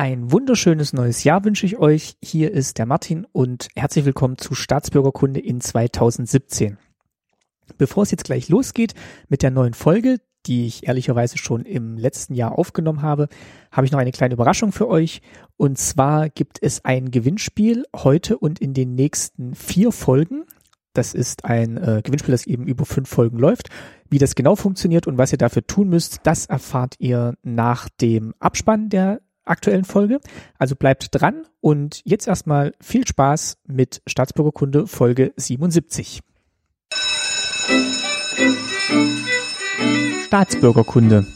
Ein wunderschönes neues Jahr wünsche ich euch. Hier ist der Martin und herzlich willkommen zu Staatsbürgerkunde in 2017. Bevor es jetzt gleich losgeht mit der neuen Folge, die ich ehrlicherweise schon im letzten Jahr aufgenommen habe, habe ich noch eine kleine Überraschung für euch. Und zwar gibt es ein Gewinnspiel heute und in den nächsten vier Folgen. Das ist ein äh, Gewinnspiel, das eben über fünf Folgen läuft. Wie das genau funktioniert und was ihr dafür tun müsst, das erfahrt ihr nach dem Abspann der aktuellen Folge. Also bleibt dran und jetzt erstmal viel Spaß mit Staatsbürgerkunde Folge 77. Staatsbürgerkunde.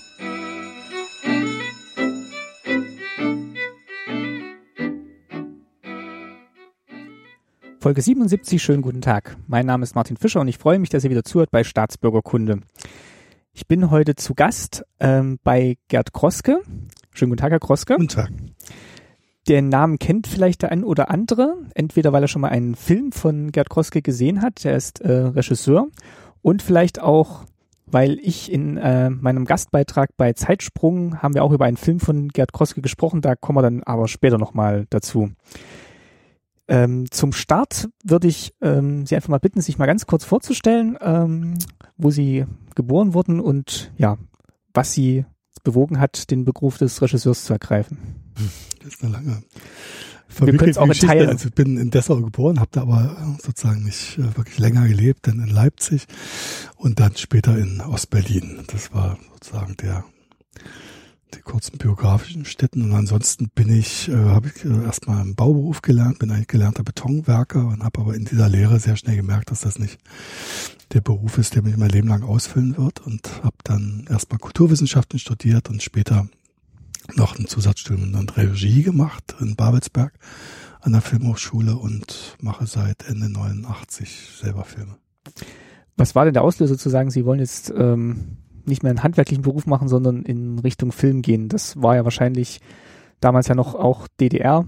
Folge 77, schönen guten Tag. Mein Name ist Martin Fischer und ich freue mich, dass ihr wieder zuhört bei Staatsbürgerkunde. Ich bin heute zu Gast ähm, bei Gerd Kroske. Schönen guten Tag, Herr Kroske. Guten Tag. Den Namen kennt vielleicht der ein oder andere, entweder weil er schon mal einen Film von Gerd Kroske gesehen hat, der ist äh, Regisseur, und vielleicht auch weil ich in äh, meinem Gastbeitrag bei Zeitsprung haben wir auch über einen Film von Gerd Kroske gesprochen, da kommen wir dann aber später nochmal dazu. Ähm, zum Start würde ich ähm, Sie einfach mal bitten, sich mal ganz kurz vorzustellen, ähm, wo Sie geboren wurden und ja, was Sie bewogen hat, den Beruf des Regisseurs zu ergreifen. Das ist eine lange wir können es auch Geschichte. Also ich bin in Dessau geboren, habe da aber sozusagen nicht äh, wirklich länger gelebt, denn in Leipzig und dann später in Ostberlin. Das war sozusagen der die kurzen biografischen Städten und ansonsten bin ich, äh, habe ich äh, erstmal im Bauberuf gelernt, bin eigentlich gelernter Betonwerker und habe aber in dieser Lehre sehr schnell gemerkt, dass das nicht der Beruf ist, der mich mein Leben lang ausfüllen wird und habe dann erstmal Kulturwissenschaften studiert und später noch ein Zusatzstudium in Regie gemacht in Babelsberg an der Filmhochschule und mache seit Ende 89 selber Filme. Was war denn der Auslöser zu sagen, Sie wollen jetzt ähm, nicht mehr einen handwerklichen Beruf machen, sondern in Richtung Film gehen? Das war ja wahrscheinlich damals ja noch auch DDR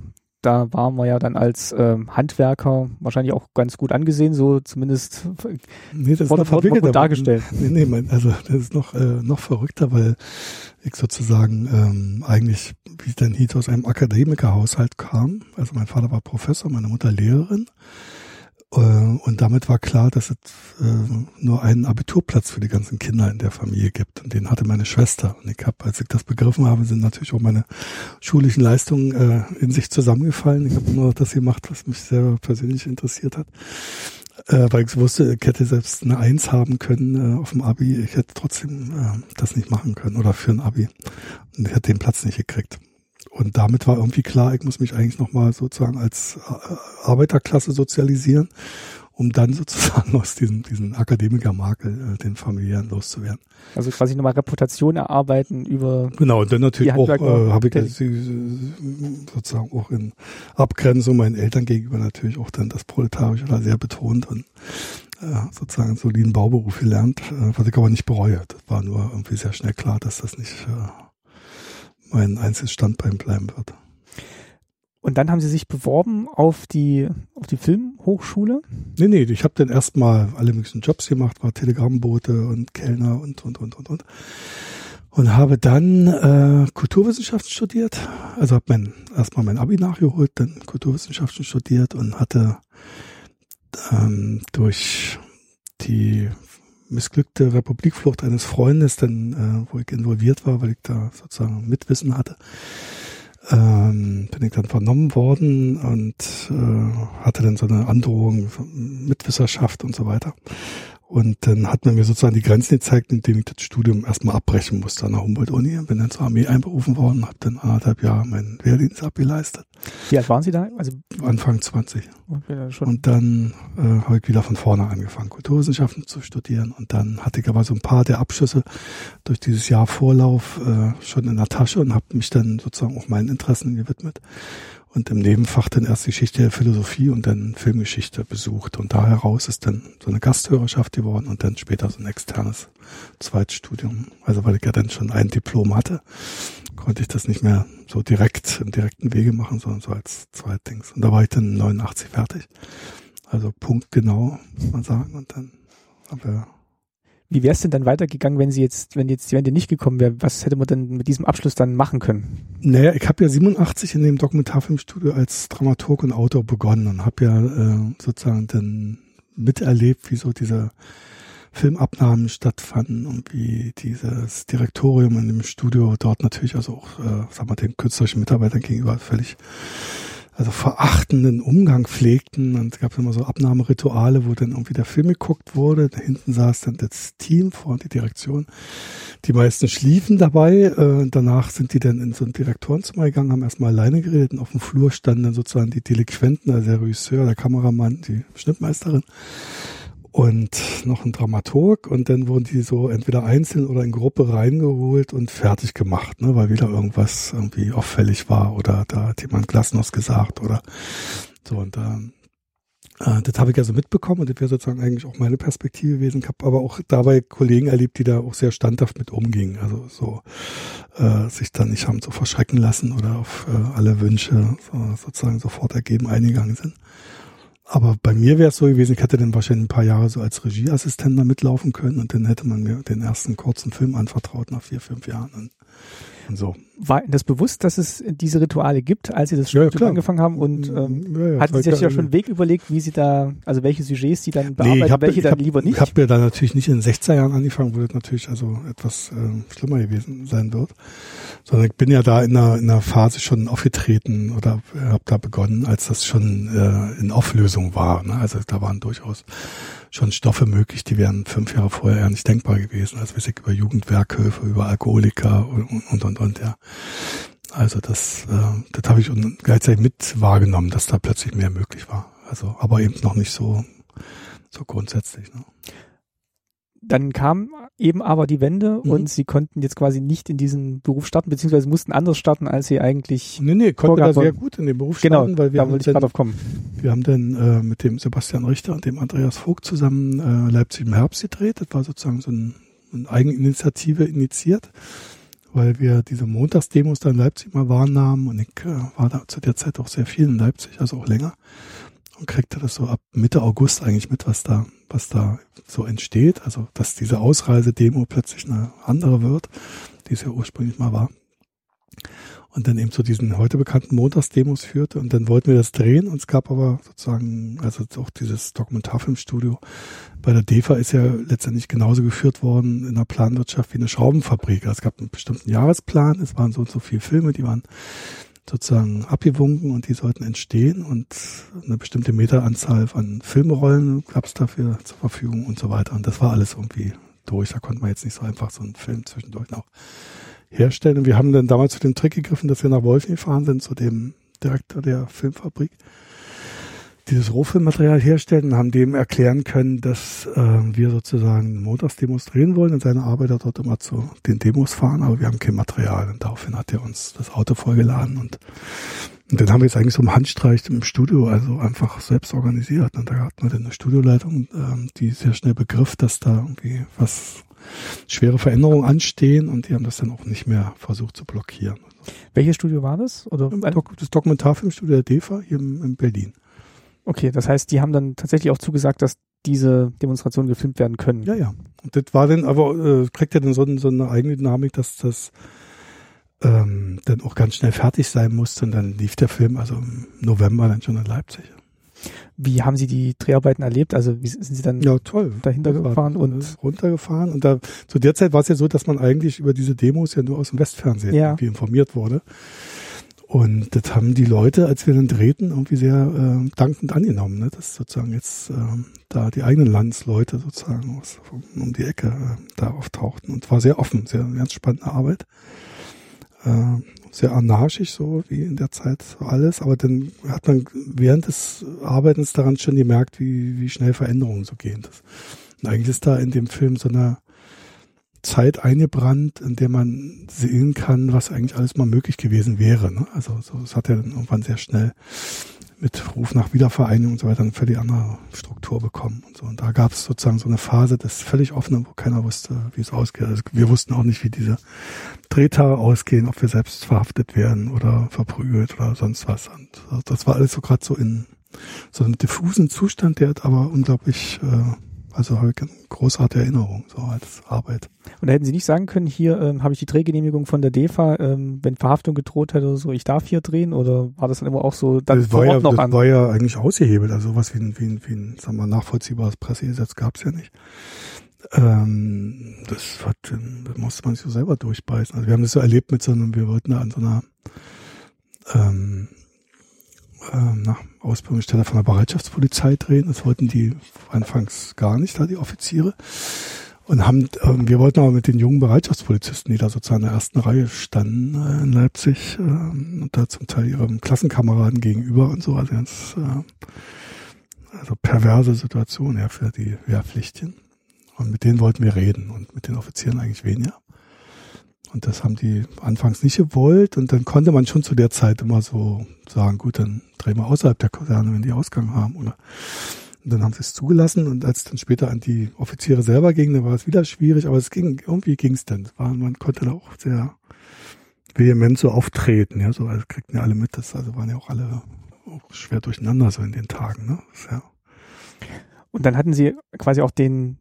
da waren wir ja dann als ähm, Handwerker wahrscheinlich auch ganz gut angesehen, so zumindest nee, das wurde, ist noch wurde dargestellt. Nee, nee, mein, also das ist noch, äh, noch verrückter, weil ich sozusagen ähm, eigentlich, wie ich dann hieß, aus einem Akademikerhaushalt kam. Also mein Vater war Professor, meine Mutter Lehrerin. Äh, und damit war klar, dass es äh, nur einen Abiturplatz für die ganzen Kinder in der Familie gibt. Und den hatte meine Schwester. Und ich habe, als ich das begriffen habe, sind natürlich auch meine schulischen Leistungen äh, in sich zusammengefallen. Ich habe nur das gemacht, was mich sehr persönlich interessiert hat. weil ich wusste, ich hätte selbst eine Eins haben können auf dem Abi. Ich hätte trotzdem das nicht machen können oder für ein Abi. Und ich hätte den Platz nicht gekriegt. Und damit war irgendwie klar, ich muss mich eigentlich nochmal sozusagen als äh, Arbeiterklasse sozialisieren, um dann sozusagen aus diesem, diesem Akademikermakel äh, den familiären loszuwerden. Also quasi nochmal Reputation erarbeiten über. Genau, und dann natürlich auch, äh, habe ich äh, sozusagen auch in Abgrenzung meinen Eltern gegenüber natürlich auch dann das Proletarische da sehr betont und äh, sozusagen einen soliden Bauberuf gelernt, äh, was ich aber nicht bereue. Das war nur irgendwie sehr schnell klar, dass das nicht äh, mein einziges Standbein bleiben wird. Und dann haben Sie sich beworben auf die, auf die Filmhochschule? Nee, nee, ich habe dann erstmal alle möglichen Jobs gemacht, war Telegrammbote und Kellner und, und, und, und, und. Und habe dann äh, Kulturwissenschaften studiert. Also habe mein, erstmal mein Abi nachgeholt, dann Kulturwissenschaften studiert und hatte ähm, durch die missglückte Republikflucht eines Freundes, denn, äh, wo ich involviert war, weil ich da sozusagen Mitwissen hatte, ähm, bin ich dann vernommen worden und äh, hatte dann so eine Androhung, Mitwisserschaft und so weiter. Und dann hat man mir sozusagen die Grenzen gezeigt, indem ich das Studium erstmal abbrechen musste an der Humboldt-Uni. Bin dann zur Armee einberufen worden, habe dann anderthalb Jahre meinen Wehrdienst abgeleistet. Wie alt waren Sie da? Also Anfang 20. Okay, schon. Und dann äh, habe ich wieder von vorne angefangen, Kulturwissenschaften zu studieren. Und dann hatte ich aber so ein paar der Abschlüsse durch dieses Jahr Vorlauf äh, schon in der Tasche und habe mich dann sozusagen auch meinen Interessen gewidmet und im Nebenfach dann erst Geschichte der Philosophie und dann Filmgeschichte besucht. Und da heraus ist dann so eine Gasthörerschaft geworden und dann später so ein externes Zweitstudium. Also weil ich ja dann schon ein Diplom hatte, konnte ich das nicht mehr so direkt im direkten Wege machen, sondern so als Zweitdings. Und da war ich dann 89 fertig. Also punktgenau, muss man sagen. Und dann haben wir Wie wäre es denn dann weitergegangen, wenn sie jetzt, wenn jetzt die Wende nicht gekommen wäre? Was hätte man denn mit diesem Abschluss dann machen können? Naja, ich habe ja 87 in dem Dokumentarfilmstudio als Dramaturg und Autor begonnen und habe ja äh, sozusagen dann miterlebt, wie so diese Filmabnahmen stattfanden und wie dieses Direktorium in dem Studio dort natürlich also auch, äh, sagen wir, den künstlerischen Mitarbeitern gegenüber völlig also verachtenden Umgang pflegten und es gab immer so Abnahmerituale, wo dann irgendwie der Film geguckt wurde. Da hinten saß dann das Team vor die Direktion. Die meisten schliefen dabei. Äh, danach sind die dann in so ein Direktorenzimmer gegangen, haben erstmal alleine geredet und auf dem Flur standen dann sozusagen die Delinquenten, also der Regisseur, der Kameramann, die Schnittmeisterin und noch ein Dramaturg und dann wurden die so entweder einzeln oder in Gruppe reingeholt und fertig gemacht, ne, weil wieder irgendwas irgendwie auffällig war oder da hat jemand Glasnost gesagt oder so und da äh, das habe ich ja so mitbekommen und das wäre sozusagen eigentlich auch meine Perspektive gewesen. Ich habe aber auch dabei Kollegen erlebt, die da auch sehr standhaft mit umgingen. Also so äh, sich dann nicht haben so verschrecken lassen oder auf äh, alle Wünsche so, sozusagen sofort ergeben eingegangen sind. Aber bei mir wäre es so gewesen, ich hätte dann wahrscheinlich ein paar Jahre so als Regieassistent da mitlaufen können und dann hätte man mir den ersten kurzen Film anvertraut nach vier, fünf Jahren. Und, so. War das bewusst, dass es diese Rituale gibt, als Sie das Studium ja, angefangen haben? Und ähm, ja, ja, hatten Sie sich ja schon einen Weg überlegt, wie Sie da, also welche Sujets Sie dann bearbeiten, nee, hab, welche dann hab, lieber nicht? Ich habe ja da natürlich nicht in den 60er Jahren angefangen, wo das natürlich also etwas äh, schlimmer gewesen sein wird. Sondern ich bin ja da in einer, in einer Phase schon aufgetreten oder habe da begonnen, als das schon äh, in Auflösung war. Ne? Also da waren durchaus schon Stoffe möglich, die wären fünf Jahre vorher ja nicht denkbar gewesen. Also wir über Jugendwerkhöfe, über Alkoholiker und und und, und ja. Also das, äh, das habe ich gleichzeitig mit wahrgenommen, dass da plötzlich mehr möglich war. Also, aber eben noch nicht so, so grundsätzlich. Ne? Dann kam eben aber die Wende mhm. und sie konnten jetzt quasi nicht in diesen Beruf starten, beziehungsweise mussten anders starten, als sie eigentlich. Nee, nee, konnte da sehr gut in den Beruf genau, starten, weil wir da wollte ich gerade kommen. Wir haben dann äh, mit dem Sebastian Richter und dem Andreas Vogt zusammen äh, Leipzig im Herbst gedreht. Das war sozusagen so ein, eine Eigeninitiative initiiert, weil wir diese Montagsdemos da in Leipzig mal wahrnahmen und ich äh, war da zu der Zeit auch sehr viel in Leipzig, also auch länger und kriegte das so ab Mitte August eigentlich mit, was da, was da so entsteht. Also, dass diese Ausreisedemo plötzlich eine andere wird, die es ja ursprünglich mal war. Und dann eben zu diesen heute bekannten Montagsdemos führte. Und dann wollten wir das drehen. Und es gab aber sozusagen, also auch dieses Dokumentarfilmstudio bei der DEFA ist ja letztendlich genauso geführt worden in der Planwirtschaft wie eine Schraubenfabrik. Also es gab einen bestimmten Jahresplan. Es waren so und so viele Filme, die waren sozusagen abgewunken und die sollten entstehen und eine bestimmte Meteranzahl von Filmrollen gab es dafür zur Verfügung und so weiter. Und das war alles irgendwie durch. Da konnte man jetzt nicht so einfach so einen Film zwischendurch noch herstellen. Und wir haben dann damals zu dem Trick gegriffen, dass wir nach Wolfen gefahren sind, zu dem Direktor der Filmfabrik dieses Rohfilmmaterial herstellen und haben dem erklären können, dass äh, wir sozusagen montags demonstrieren wollen und seine Arbeiter dort immer zu den Demos fahren, aber wir haben kein Material und daraufhin hat er uns das Auto vollgeladen und, und dann haben wir jetzt eigentlich so im Handstreich im Studio also einfach selbst organisiert und da hatten wir dann eine Studioleitung, äh, die sehr schnell begriff, dass da irgendwie was schwere Veränderungen anstehen und die haben das dann auch nicht mehr versucht zu blockieren. Welches Studio war das? Oder? Das Dokumentarfilmstudio der DEFA hier in Berlin. Okay, das heißt, die haben dann tatsächlich auch zugesagt, dass diese Demonstrationen gefilmt werden können. Ja, ja. Und das war dann, aber äh, kriegt ja dann so, so eine eigene Dynamik, dass das ähm, dann auch ganz schnell fertig sein musste. Und dann lief der Film also im November dann schon in Leipzig. Wie haben Sie die Dreharbeiten erlebt? Also wie sind Sie dann ja, toll. dahinter gefahren und runtergefahren? Und da zu der Zeit war es ja so, dass man eigentlich über diese Demos ja nur aus dem Westfernsehen ja. irgendwie informiert wurde. Und das haben die Leute, als wir dann drehten, irgendwie sehr äh, dankend angenommen, ne? dass sozusagen jetzt äh, da die eigenen Landsleute sozusagen aus, um die Ecke äh, da auftauchten. Und war sehr offen, sehr ganz spannende Arbeit. Äh, sehr anarchisch so wie in der Zeit alles, aber dann hat man während des Arbeitens daran schon gemerkt, wie, wie schnell Veränderungen so gehen. Das, und eigentlich ist da in dem Film so eine Zeit eingebrannt, in der man sehen kann, was eigentlich alles mal möglich gewesen wäre. Ne? Also so, es hat ja dann irgendwann sehr schnell mit Ruf nach Wiedervereinigung und so weiter eine völlig andere Struktur bekommen und so. Und da gab es sozusagen so eine Phase des völlig offenen, wo keiner wusste, wie es ausgeht. Also wir wussten auch nicht, wie diese Drehtage ausgehen, ob wir selbst verhaftet werden oder verprügelt oder sonst was. Und das war alles so gerade so in so einem diffusen Zustand, der aber unglaublich äh, Also habe ich eine großartige Erinnerung, so als Arbeit. Und da hätten Sie nicht sagen können, hier ähm, habe ich die Drehgenehmigung von der DEFA, ähm, wenn Verhaftung gedroht hätte oder so, ich darf hier drehen oder war das dann immer auch so dann das war ja, noch das an? war ja eigentlich ausgehebelt, also was wie ein, wie ein, wie ein sagen wir, nachvollziehbares Pressegesetz gab es ja nicht. Ähm, das, hat, das musste man sich so selber durchbeißen. Also wir haben das so erlebt mit so einem, wir wollten da an so einer ähm, ähm, nach Ausbildungsstelle von der Bereitschaftspolizei drehen. Das wollten die anfangs gar nicht, da die Offiziere. Und haben, ähm, wir wollten aber mit den jungen Bereitschaftspolizisten, die da sozusagen in der ersten Reihe standen äh, in Leipzig, äh, und da zum Teil ihrem Klassenkameraden gegenüber und so, also ganz äh, also perverse Situation ja für die Wehrpflichtchen. Und mit denen wollten wir reden und mit den Offizieren eigentlich weniger. Und das haben die anfangs nicht gewollt. Und dann konnte man schon zu der Zeit immer so sagen, gut, dann drehen wir außerhalb der Kaserne, wenn die Ausgang haben. Oder und dann haben sie es zugelassen. Und als dann später an die Offiziere selber ging, dann war es wieder schwierig. Aber es ging, irgendwie ging es dann. War, man konnte da auch sehr vehement so auftreten. Ja, so also kriegten ja alle mit. Das also waren ja auch alle auch schwer durcheinander so in den Tagen. Ne? ja. Und dann hatten sie quasi auch den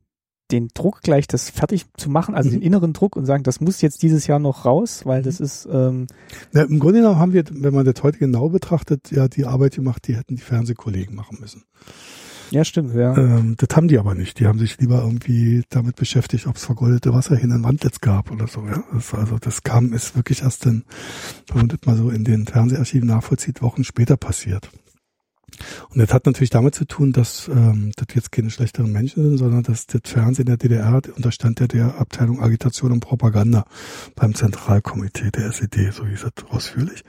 den Druck gleich das fertig zu machen, also mhm. den inneren Druck und sagen, das muss jetzt dieses Jahr noch raus, weil das mhm. ist ähm ja, im Grunde genommen haben wir, wenn man das heute genau betrachtet, ja die Arbeit gemacht, die hätten die Fernsehkollegen machen müssen. Ja, stimmt, ja. Ähm, das haben die aber nicht. Die haben sich lieber irgendwie damit beschäftigt, ob es vergoldete Wasser hin in Wandlitz gab oder so, ja. Das, also das kam, ist wirklich erst dann, wenn man das mal so in den Fernseharchiven nachvollzieht, Wochen später passiert. Und das hat natürlich damit zu tun, dass ähm, das jetzt keine schlechteren Menschen sind, sondern dass das Fernsehen der DDR unterstand ja der Abteilung Agitation und Propaganda beim Zentralkomitee der SED, so hieß es ausführlich.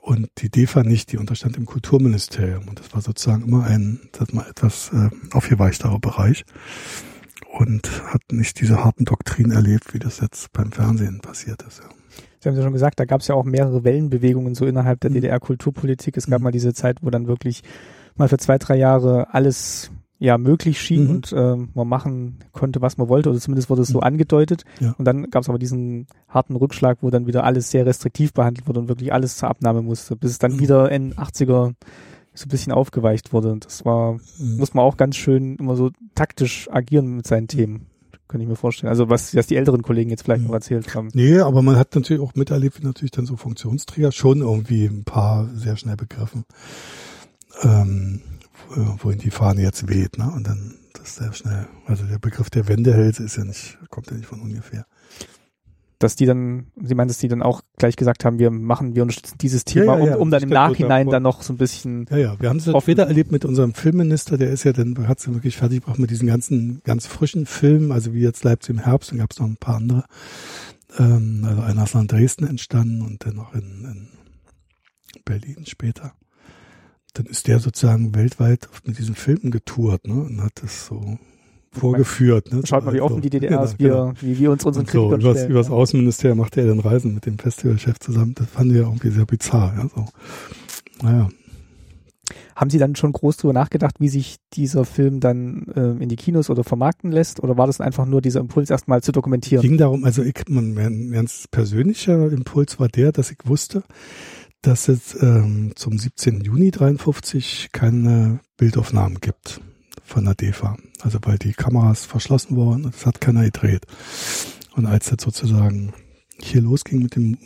Und die DEFA nicht, die unterstand im Kulturministerium. Und das war sozusagen immer ein, das mal etwas äh, aufgeweichtarer Bereich und hat nicht diese harten Doktrinen erlebt, wie das jetzt beim Fernsehen passiert ist. Ja. Sie haben ja schon gesagt, da gab es ja auch mehrere Wellenbewegungen so innerhalb der mhm. DDR-Kulturpolitik. Es gab mhm. mal diese Zeit, wo dann wirklich mal für zwei, drei Jahre alles ja möglich schien mhm. und äh, man machen konnte, was man wollte, oder zumindest wurde es so mhm. angedeutet. Ja. Und dann gab es aber diesen harten Rückschlag, wo dann wieder alles sehr restriktiv behandelt wurde und wirklich alles zur Abnahme musste, bis es dann mhm. wieder in 80er so ein bisschen aufgeweicht wurde. Und das war, mhm. muss man auch ganz schön immer so taktisch agieren mit seinen Themen. Kann ich mir vorstellen. Also was, was die älteren Kollegen jetzt vielleicht noch erzählt haben. Nee, aber man hat natürlich auch miterlebt, wie natürlich dann so Funktionsträger schon irgendwie ein paar sehr schnell begriffen, ähm, wohin die Fahne jetzt weht, ne? Und dann das sehr schnell. Also der Begriff der Wendehälse ist ja nicht, kommt ja nicht von ungefähr dass die dann, Sie meinen, dass die dann auch gleich gesagt haben, wir machen, wir unterstützen dieses Thema, ja, ja, ja. um, um dann im Nachhinein dann noch so ein bisschen. Ja, ja, wir haben es ja später erlebt mit unserem Filmminister, der ist ja dann, hat es wirklich fertig gebracht mit diesen ganzen, ganz frischen Filmen, also wie jetzt Leipzig im Herbst, dann gab es noch ein paar andere. Ähm, also einer ist in Dresden entstanden und dann noch in, in Berlin später. Dann ist der sozusagen weltweit mit diesen Filmen getourt, ne, und hat das so vorgeführt. Ne? Schaut mal, wie offen die DDR ist, genau, genau. wie wir uns unseren Krieg so, und was, Übers Außenministerium macht er dann Reisen mit dem Festivalchef zusammen. Das fanden wir irgendwie sehr bizarr. Ja, so. Naja. Haben Sie dann schon groß drüber nachgedacht, wie sich dieser Film dann äh, in die Kinos oder vermarkten lässt? Oder war das einfach nur dieser Impuls, erstmal zu dokumentieren? Es ging darum, also ich, mein, mein ganz persönlicher Impuls war der, dass ich wusste, dass es ähm, zum 17. Juni 53 keine Bildaufnahmen gibt von der DEFA. Also weil die Kameras verschlossen wurden und es hat keiner gedreht. Und als das sozusagen hier losging mit dem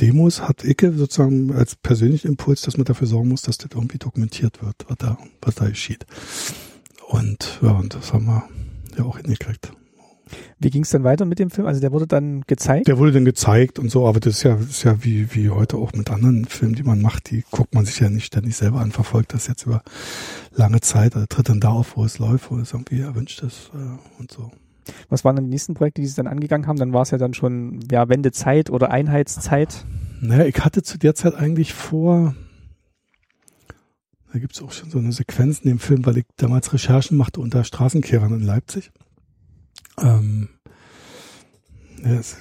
Demos, hat Icke sozusagen als persönlichen Impuls, dass man dafür sorgen muss, dass das irgendwie dokumentiert wird, was da, was da geschieht. Und ja, und das haben wir ja auch hingekriegt. Wie ging es dann weiter mit dem Film? Also der wurde dann gezeigt? Der wurde dann gezeigt und so, aber das ist ja, das ist ja wie, wie heute auch mit anderen Filmen, die man macht, die guckt man sich ja nicht ständig selber an, verfolgt das jetzt über lange Zeit, also tritt dann da auf, wo es läuft, wo es irgendwie erwünscht ist äh, und so. Was waren dann die nächsten Projekte, die Sie dann angegangen haben? Dann war es ja dann schon ja, Wendezeit oder Einheitszeit. Naja, ich hatte zu der Zeit eigentlich vor, da gibt es auch schon so eine Sequenz in dem Film, weil ich damals Recherchen machte unter Straßenkehrern in Leipzig. Ähm, ja, es,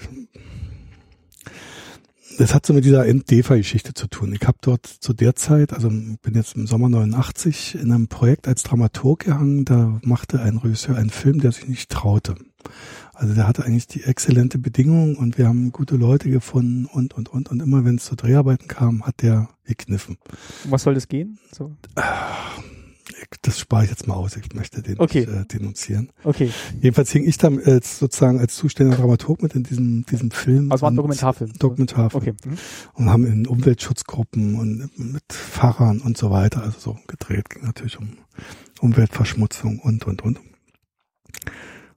das hat so mit dieser End-DEFA-Geschichte zu tun. Ich habe dort zu der Zeit, also bin jetzt im Sommer 89 in einem Projekt als Dramaturg gehangen, da machte ein Regisseur einen Film, der sich nicht traute. Also der hatte eigentlich die exzellente Bedingungen und wir haben gute Leute gefunden und, und, und. Und immer wenn es zu Dreharbeiten kam, hat der gekniffen. Was soll das gehen? So. Das spare ich jetzt mal aus. Ich möchte den Okay. nicht, äh, denunzieren. Okay, Jedenfalls hing ich dann äh, sozusagen als zuständiger Dramaturg mit in diesem, diesem Film. also war ein Dokumentarfilm. Dokumentarfilm. Okay. Mhm. Und haben in Umweltschutzgruppen und mit Fahrern und so weiter, also so gedreht. Ging natürlich um Umweltverschmutzung und, und, und.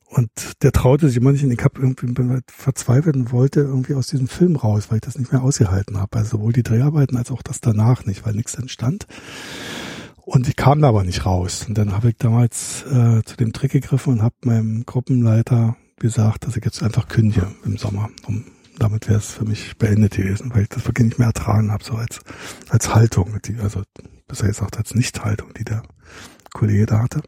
Und der traute sich immer nicht und ich habe irgendwie verzweifelt und wollte irgendwie aus diesem Film raus, weil ich das nicht mehr ausgehalten habe. Also sowohl die Dreharbeiten als auch das danach nicht, weil nichts entstand. Und ich kam da aber nicht raus. Und dann habe ich damals äh, zu dem Trick gegriffen und habe meinem Gruppenleiter gesagt, dass ich jetzt einfach kündige im Sommer. Um, damit wäre es für mich beendet gewesen, weil ich das wirklich nicht mehr ertragen habe, so als, als Haltung, die, also besser gesagt als Nicht-Haltung, die der Kollege da hatte.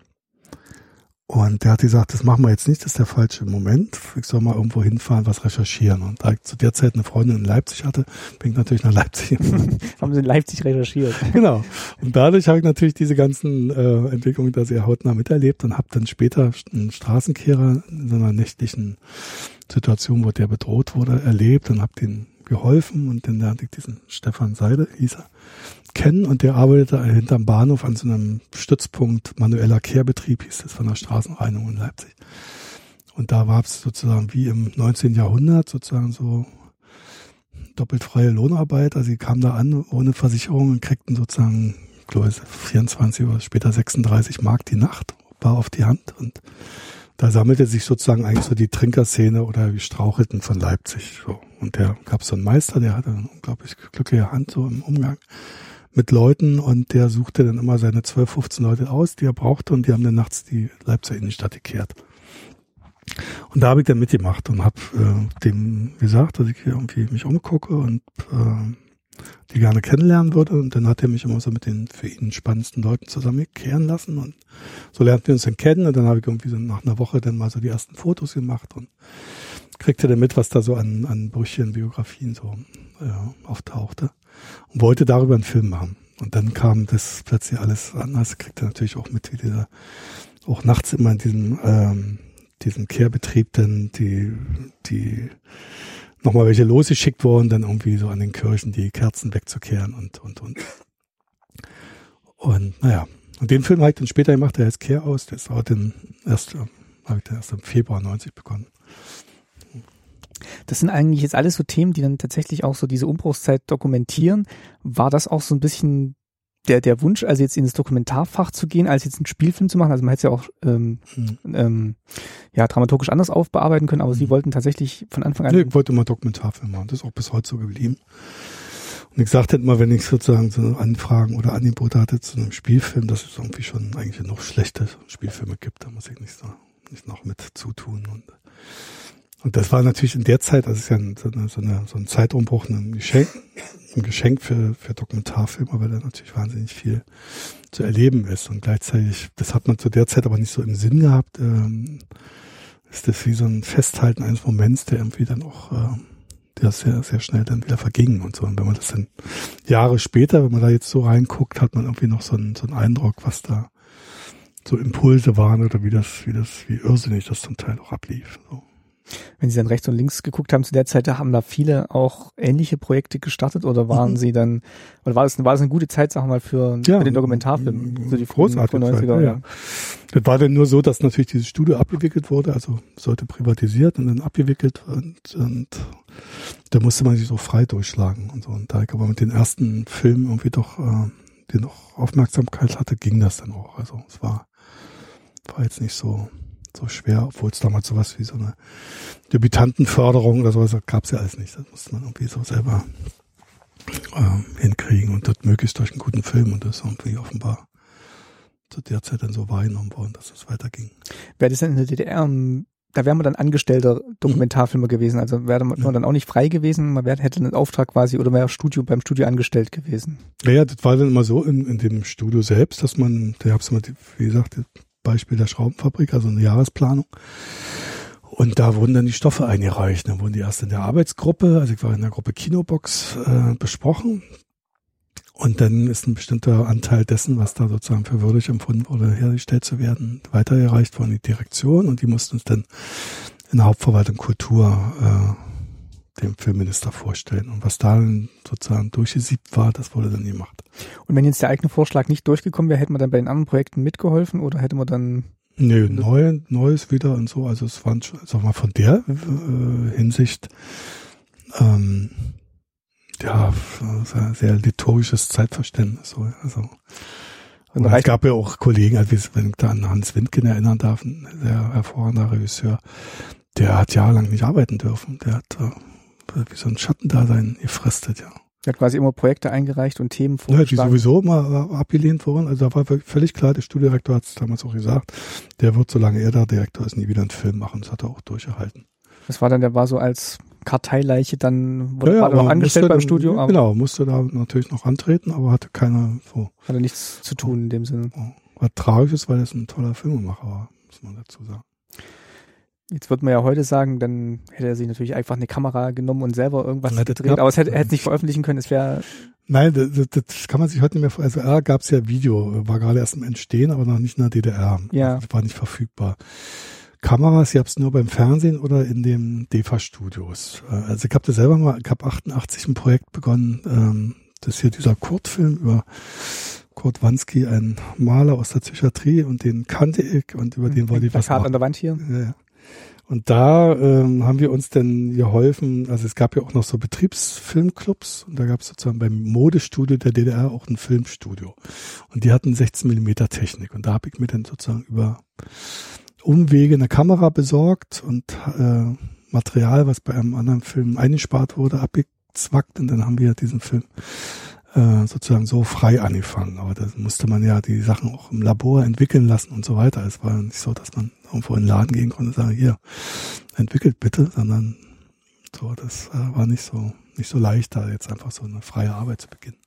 Und der hat gesagt, das machen wir jetzt nicht, das ist der falsche Moment. Ich soll mal irgendwo hinfahren, was recherchieren. Und da ich zu der Zeit eine Freundin in Leipzig hatte, bin ich natürlich nach Leipzig. Haben Sie in Leipzig recherchiert? genau. Und dadurch habe ich natürlich diese ganzen äh, Entwicklungen da sehr hautnah miterlebt und habe dann später einen Straßenkehrer in so einer nächtlichen Situation, wo der bedroht wurde, erlebt und habe den geholfen und dann lernte ich diesen Stefan Seide, hieß er, kennen und der arbeitete hinterm Bahnhof an so einem Stützpunkt manueller Kehrbetrieb, hieß das von der Straßenreinigung in Leipzig. Und da war es sozusagen wie im 19. Jahrhundert sozusagen so doppelt freie Lohnarbeit. Also sie kamen da an ohne Versicherung und kriegten sozusagen, glaube ich, 24 oder später 36 Mark die Nacht, war auf die Hand. Und da sammelte sich sozusagen eigentlich so die Trinkerszene oder die Strauchelten von Leipzig. So. Und der gab so einen Meister, der hatte eine unglaublich glückliche Hand so im Umgang mit Leuten und der suchte dann immer seine 12, 15 Leute aus, die er brauchte und die haben dann nachts die Leipziger Innenstadt gekehrt. Und da habe ich dann mitgemacht und habe äh, dem gesagt, dass ich hier irgendwie mich umgucke und äh, die gerne kennenlernen würde. Und dann hat er mich immer so mit den für ihn spannendsten Leuten zusammenkehren lassen. Und so lernten wir uns dann kennen. Und dann habe ich irgendwie so nach einer Woche dann mal so die ersten Fotos gemacht und kriegte dann mit, was da so an, an Brüchen, Biografien so äh, auftauchte. Und wollte darüber einen Film machen. Und dann kam das plötzlich alles anders. Kriegte natürlich auch mit, wie dieser auch nachts immer in diesem ähm, diesem Kehrbetrieb dann die, die nochmal welche losgeschickt wurden, dann irgendwie so an den Kirchen die Kerzen wegzukehren und, und, und. Und naja, und den Film habe ich dann später gemacht, der heißt Kehr aus, der ist auch dann erst, ähm, habe ich dann erst im Februar 90 begonnen. Das sind eigentlich jetzt alles so Themen, die dann tatsächlich auch so diese Umbruchszeit dokumentieren. War das auch so ein bisschen der, der Wunsch, also jetzt ins Dokumentarfach zu gehen, als jetzt einen Spielfilm zu machen? Also man hätte es ja auch ähm, Hm. ähm, ja, dramaturgisch anders aufbearbeiten können, aber Sie Mhm. wollten tatsächlich von Anfang an. Nee, ich wollte immer Dokumentarfilm machen, das ist auch bis heute so geblieben. Und ich sagte immer, wenn ich sozusagen so Anfragen oder Angebote hatte zu einem Spielfilm, dass es irgendwie schon eigentlich noch schlechte Spielfilme gibt, da muss ich nicht so, nicht noch mit zutun und und das war natürlich in der Zeit, das ist ja so, eine, so, eine, so ein Zeitumbruch, ein Geschenk, ein Geschenk für, für Dokumentarfilme, weil da natürlich wahnsinnig viel zu erleben ist. Und gleichzeitig, das hat man zu der Zeit aber nicht so im Sinn gehabt, ähm, ist das wie so ein Festhalten eines Moments, der irgendwie dann auch, äh, der sehr, sehr schnell dann wieder verging und so. Und wenn man das dann Jahre später, wenn man da jetzt so reinguckt, hat man irgendwie noch so einen, so einen Eindruck, was da so Impulse waren oder wie das, wie das, wie irrsinnig das zum Teil auch ablief. So. Wenn Sie dann rechts und links geguckt haben zu der Zeit, da haben da viele auch ähnliche Projekte gestartet oder waren Mhm. Sie dann, oder war das, war das eine gute Zeit, sagen wir mal, für, Ja, für den Dokumentarfilm? So die großartige frühen Zeit, 90er, ja, ja. Das war dann nur so, dass natürlich dieses Studio abgewickelt wurde, also sollte privatisiert und dann abgewickelt und, und da musste man sich so frei durchschlagen und so. Und da aber mit den ersten Filmen irgendwie doch, äh, die noch Aufmerksamkeit hatte, ging das dann auch. Also es war, war jetzt nicht so, so schwer, obwohl es damals sowas wie so eine Debütantenförderung oder sowas gab es ja alles nicht. Das musste man irgendwie so selber äh, hinkriegen und das möglichst durch einen guten Film und das irgendwie offenbar zu der Zeit dann so wahrgenommen worden, dass es weiterging. Wäre das dann in der DDR, ähm, da wäre man dann angestellter Dokumentarfilmer gewesen, also wäre man Ja. dann auch nicht frei gewesen, man wär, hätte einen Auftrag quasi oder wäre Studio beim Studio angestellt gewesen. Naja, das war dann immer so in, in dem Studio selbst, dass man, da hab's immer, die- wie gesagt, das Beispiel der Schraubenfabrik, also eine Jahresplanung. Und da wurden dann die Stoffe eingereicht. Dann wurden die erst in der Arbeitsgruppe, also ich war in der Gruppe Kinobox, äh, besprochen. Und dann ist ein bestimmter Anteil dessen, was da sozusagen für würdig empfunden wurde, hergestellt zu werden, weitergereicht worden in die Direktion und die mussten es dann in der Hauptverwaltung Kultur äh, dem Filmminister vorstellen. Und was da sozusagen durchgesiebt war, das wurde dann gemacht. Und wenn jetzt der eigene Vorschlag nicht durchgekommen wäre, hätte man dann bei den anderen Projekten mitgeholfen oder hätte man dann Nö, neu, Neues wieder und so. Also es waren, sag mal, von der äh, Hinsicht ähm, ja, sehr, sehr liturgisches Zeitverständnis. So, also und es gab ja auch Kollegen, also wenn ich da an Hans Windgen erinnern darf, ein sehr hervorragender Regisseur, der hat jahrelang nicht arbeiten dürfen. Der hat äh, wie so ein Schattendasein gefristet, ja. Er hat quasi immer Projekte eingereicht und Themen vorgeschlagen. Ja, die sowieso immer abgelehnt wurden. Also da war völlig klar, der Studiodirektor hat es damals auch gesagt, der wird, solange er da Direktor ist, nie wieder einen Film machen. Das hat er auch durchgehalten. Das war dann, der war so als Karteileiche dann wurde ja, ja, noch angestellt beim dann, Studio. Aber genau, musste da natürlich noch antreten, aber hatte keine so. Hatte nichts zu tun in dem Sinne. War tragisch, weil es ein toller Filmemacher war, muss man dazu sagen. Jetzt wird man ja heute sagen, dann hätte er sich natürlich einfach eine Kamera genommen und selber irgendwas ja, gedreht, aber es hätte, er hätte nicht veröffentlichen können, es wäre. Nein, das, das, kann man sich heute nicht mehr vorstellen. Also R gab es ja Video, war gerade erst im Entstehen, aber noch nicht in der DDR. Ja. Also, war nicht verfügbar. Kameras, ihr habt es nur beim Fernsehen oder in den DEFA-Studios. Äh, also ich habe das selber mal, ich habe 88 ein Projekt begonnen, ähm, das ist hier dieser Kurzfilm über Kurt Wansky, ein Maler aus der Psychiatrie und den kannte ich und über den wollte ich was machen. an der Wand hier. Ja, Und da ähm, haben wir uns dann geholfen, also es gab ja auch noch so Betriebsfilmclubs und da gab es sozusagen beim Modestudio der DDR auch ein Filmstudio. Und die hatten 16 Millimeter Technik und da habe ich mir dann sozusagen über Umwege eine Kamera besorgt und äh, Material, was bei einem anderen Film eingespart wurde, abgezwackt und dann haben wir diesen Film äh, sozusagen so frei angefangen. Aber da musste man ja die Sachen auch im Labor entwickeln lassen und so weiter. Es war nicht so, dass man irgendwo in den Laden gehen konnte und sagen, hier, entwickelt bitte, sondern so, das äh, war nicht so, nicht so leicht, da jetzt einfach so eine freie Arbeit zu beginnen.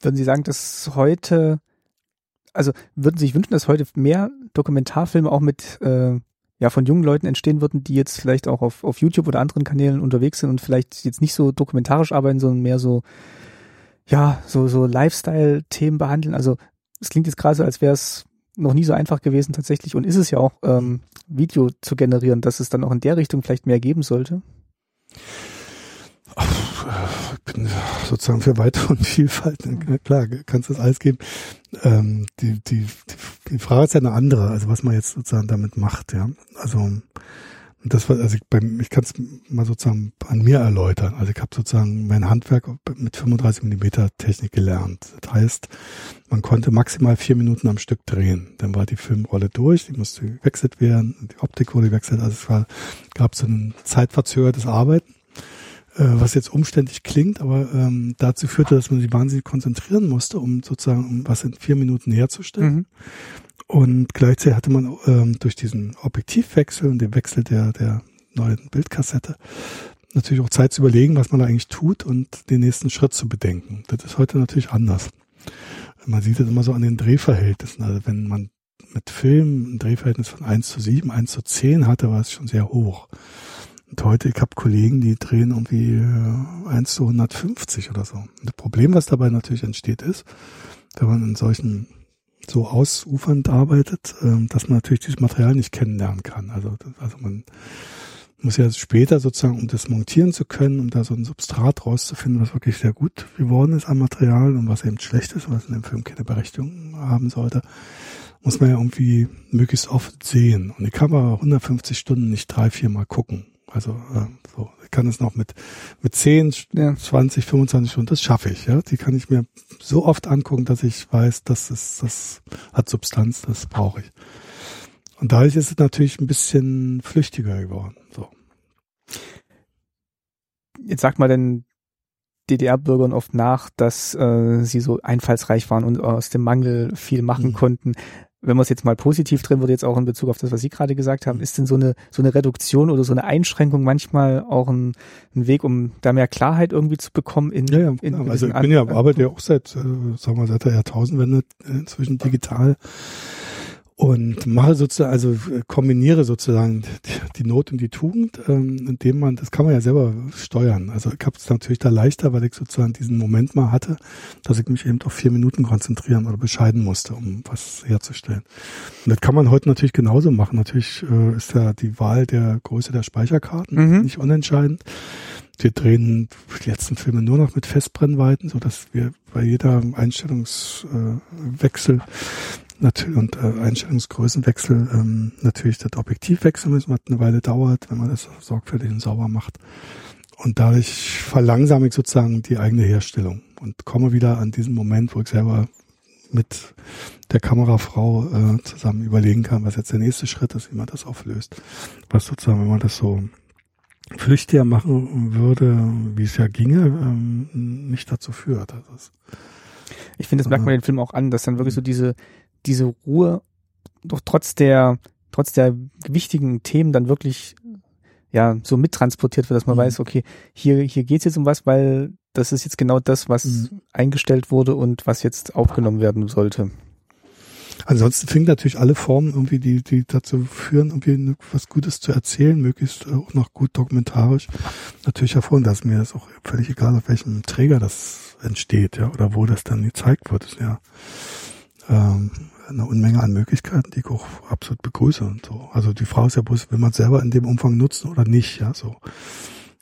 Würden Sie sagen, dass heute also würden Sie sich wünschen, dass heute mehr Dokumentarfilme auch mit äh, ja von jungen Leuten entstehen würden, die jetzt vielleicht auch auf, auf YouTube oder anderen Kanälen unterwegs sind und vielleicht jetzt nicht so dokumentarisch arbeiten, sondern mehr so ja so so Lifestyle-Themen behandeln. Also es klingt jetzt gerade so, als wäre es noch nie so einfach gewesen tatsächlich und ist es ja auch ähm, Video zu generieren, dass es dann auch in der Richtung vielleicht mehr geben sollte. ich bin sozusagen für Weite und Vielfalt. Klar, kannst du das alles geben. Ähm, die, die, die Frage ist ja eine andere, also was man jetzt sozusagen damit macht, ja. Also das war, also ich, beim, ich kann es mal sozusagen an mir erläutern. Also ich habe sozusagen mein Handwerk mit 35 Millimeter Technik gelernt. Das heißt, man konnte maximal vier Minuten am Stück drehen. Dann war die Filmrolle durch, die musste gewechselt werden, die Optik wurde gewechselt. Also es war, gab so ein zeitverzögertes Arbeiten äh, was jetzt umständlich klingt, aber ähm, dazu führte, dass man sich wahnsinnig konzentrieren musste, um sozusagen um was in vier Minuten herzustellen. Mhm. Und gleichzeitig hatte man ähm, durch diesen Objektivwechsel und den Wechsel der, der neuen Bildkassette natürlich auch Zeit zu überlegen, was man da eigentlich tut und den nächsten Schritt zu bedenken. Das ist heute natürlich anders. Man sieht das immer so an den Drehverhältnissen. Also wenn man mit Film ein Drehverhältnis von 1 zu 7, 1 zu 10 hatte, war es schon sehr hoch. Und heute, ich habe Kollegen, die drehen irgendwie äh, 1 zu 150 oder so. Und das Problem, was dabei natürlich entsteht, ist, wenn man in solchen so ausufernd arbeitet, äh, dass man natürlich dieses Material nicht kennenlernen kann. Also, also man muss ja später sozusagen, um das montieren zu können, um da so ein Substrat rauszufinden, was wirklich sehr gut geworden ist am Material und was eben schlecht ist, was in dem Film keine Berechtigung haben sollte, muss man ja irgendwie möglichst oft sehen. Und kann aber 150 Stunden nicht drei, vier Mal gucken. Also äh, so, ich kann es noch mit mit 10, ja. 20, 25 Stunden, das schaffe ich. Ja, die kann ich mir so oft angucken, dass ich weiß, dass es das hat Substanz, das brauche ich. Und dadurch ist es natürlich ein bisschen flüchtiger geworden. So. Jetzt sagt mal denn DDR-Bürgern oft nach, dass äh, sie so einfallsreich waren und aus dem Mangel viel machen mhm. konnten wenn man es jetzt mal positiv drin würde, jetzt auch in Bezug auf das, was Sie gerade gesagt haben, ist denn so eine, so eine Reduktion oder so eine Einschränkung manchmal auch ein, ein Weg, um da mehr Klarheit irgendwie zu bekommen in, ja, ja, in, in Also ich bin ja, arbeite ja auch seit, äh, sagen wir, seit der Jahrtausendwende inzwischen digital und mache sozusagen, also kombiniere sozusagen die, die Not und die Tugend, ähm, indem man, das kann man ja selber steuern. Also ich habe es natürlich da leichter, weil ich sozusagen diesen Moment mal hatte, dass ich mich eben auf vier Minuten konzentrieren oder bescheiden musste, um was herzustellen. Und das kann man heute natürlich genauso machen. Natürlich äh, ist ja die Wahl der Größe der Speicherkarten mhm. nicht unentscheidend. Wir drehen die letzten Filme nur noch mit Festbrennweiten, so dass wir bei jeder Einstellungswechsel äh, natürlich und äh, Einstellungsgrößenwechsel ähm, natürlich das Objektiv wechseln müssen, was eine Weile dauert, wenn man das sorgfältig und sauber macht. Und dadurch verlangsame ich sozusagen die eigene Herstellung und komme wieder an diesen Moment, wo ich selber mit der Kamerafrau äh, zusammen überlegen kann, was jetzt der nächste Schritt ist, wie man das auflöst. Was sozusagen, wenn man das so flüchtiger machen würde, wie es ja ginge, ähm, nicht dazu führt. Also ich finde, das merkt man den Film auch an, dass dann wirklich so diese diese Ruhe doch trotz der, trotz der wichtigen Themen dann wirklich ja so mittransportiert wird, dass man mhm. weiß, okay, hier, hier geht's jetzt um was, weil das ist jetzt genau das, was mhm. eingestellt wurde und was jetzt aufgenommen werden sollte. Ansonsten finden natürlich alle Formen irgendwie, die, die dazu führen, irgendwie was Gutes zu erzählen, möglichst auch noch gut dokumentarisch, natürlich hervor. Und da ist mir das auch völlig egal, auf welchem Träger das entsteht, ja, oder wo das dann gezeigt wird. Das ja ähm, eine Unmenge an Möglichkeiten, die ich auch absolut begrüße und so. Also die Frage ist ja bloß, will man es selber in dem Umfang nutzen oder nicht, ja, so.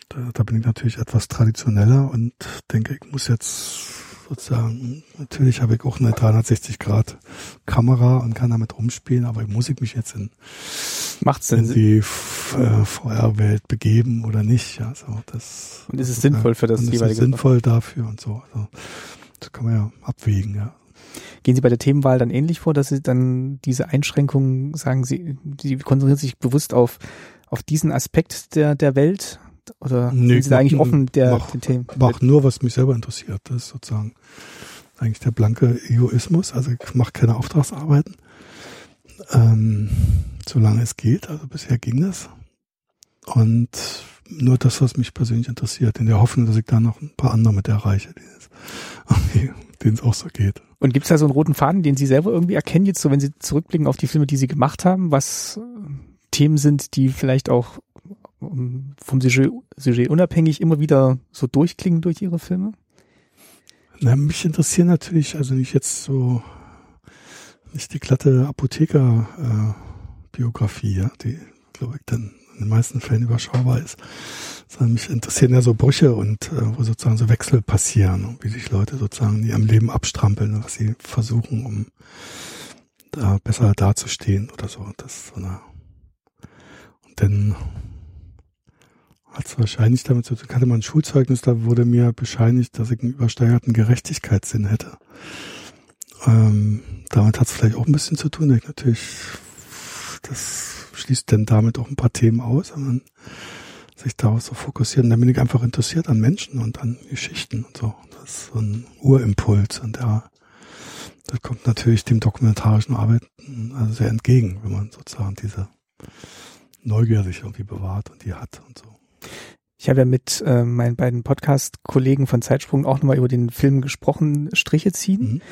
Da, da bin ich natürlich etwas traditioneller und denke, ich muss jetzt sozusagen, natürlich habe ich auch eine 360 Grad Kamera und kann damit rumspielen, aber muss ich mich jetzt in, Macht's in die äh, VR-Welt begeben oder nicht, ja, so, das. Und ist es sinnvoll für das jeweilige? Ist es sinnvoll dafür und so, also, das kann man ja abwägen, ja. Gehen Sie bei der Themenwahl dann ähnlich vor, dass Sie dann diese Einschränkungen sagen, Sie, Sie konzentrieren sich bewusst auf, auf diesen Aspekt der, der Welt? Oder nee, sind Sie da eigentlich offen der, mach, den Themen? Mach nur, was mich selber interessiert. Das ist sozusagen eigentlich der blanke Egoismus. Also ich mache keine Auftragsarbeiten. Ähm, solange es geht. Also bisher ging das. Und nur das, was mich persönlich interessiert, in der Hoffnung, dass ich da noch ein paar andere mit erreiche, denen es auch so geht. Und gibt es da so einen roten Faden, den Sie selber irgendwie erkennen, jetzt so, wenn Sie zurückblicken auf die Filme, die Sie gemacht haben, was äh, Themen sind, die vielleicht auch ähm, vom Sujet, Sujet unabhängig immer wieder so durchklingen durch Ihre Filme? Na, mich interessieren natürlich, also nicht jetzt so, nicht die glatte Apotheker-Biografie, äh, ja, die, glaube ich, dann in den meisten Fällen überschaubar ist. Sondern mich interessieren ja so Brüche und äh, wo sozusagen so Wechsel passieren und wie sich Leute sozusagen in ihrem Leben abstrampeln, was sie versuchen, um da besser dazustehen oder so. Das so eine und dann hat es wahrscheinlich damit zu tun, hatte man ein Schulzeugnis, da wurde mir bescheinigt, dass ich einen übersteigerten Gerechtigkeitssinn hätte. Ähm, damit hat es vielleicht auch ein bisschen zu tun, dass ich natürlich das schließt denn damit auch ein paar Themen aus, wenn man sich darauf so fokussiert. Und dann bin ich einfach interessiert an Menschen und an Geschichten und so. Das ist so ein Urimpuls und der, das kommt natürlich dem dokumentarischen Arbeiten also sehr entgegen, wenn man sozusagen diese Neugier sich irgendwie bewahrt und die hat und so. Ich habe ja mit äh, meinen beiden Podcast-Kollegen von Zeitsprung auch nochmal über den Film gesprochen, Striche ziehen. Mhm.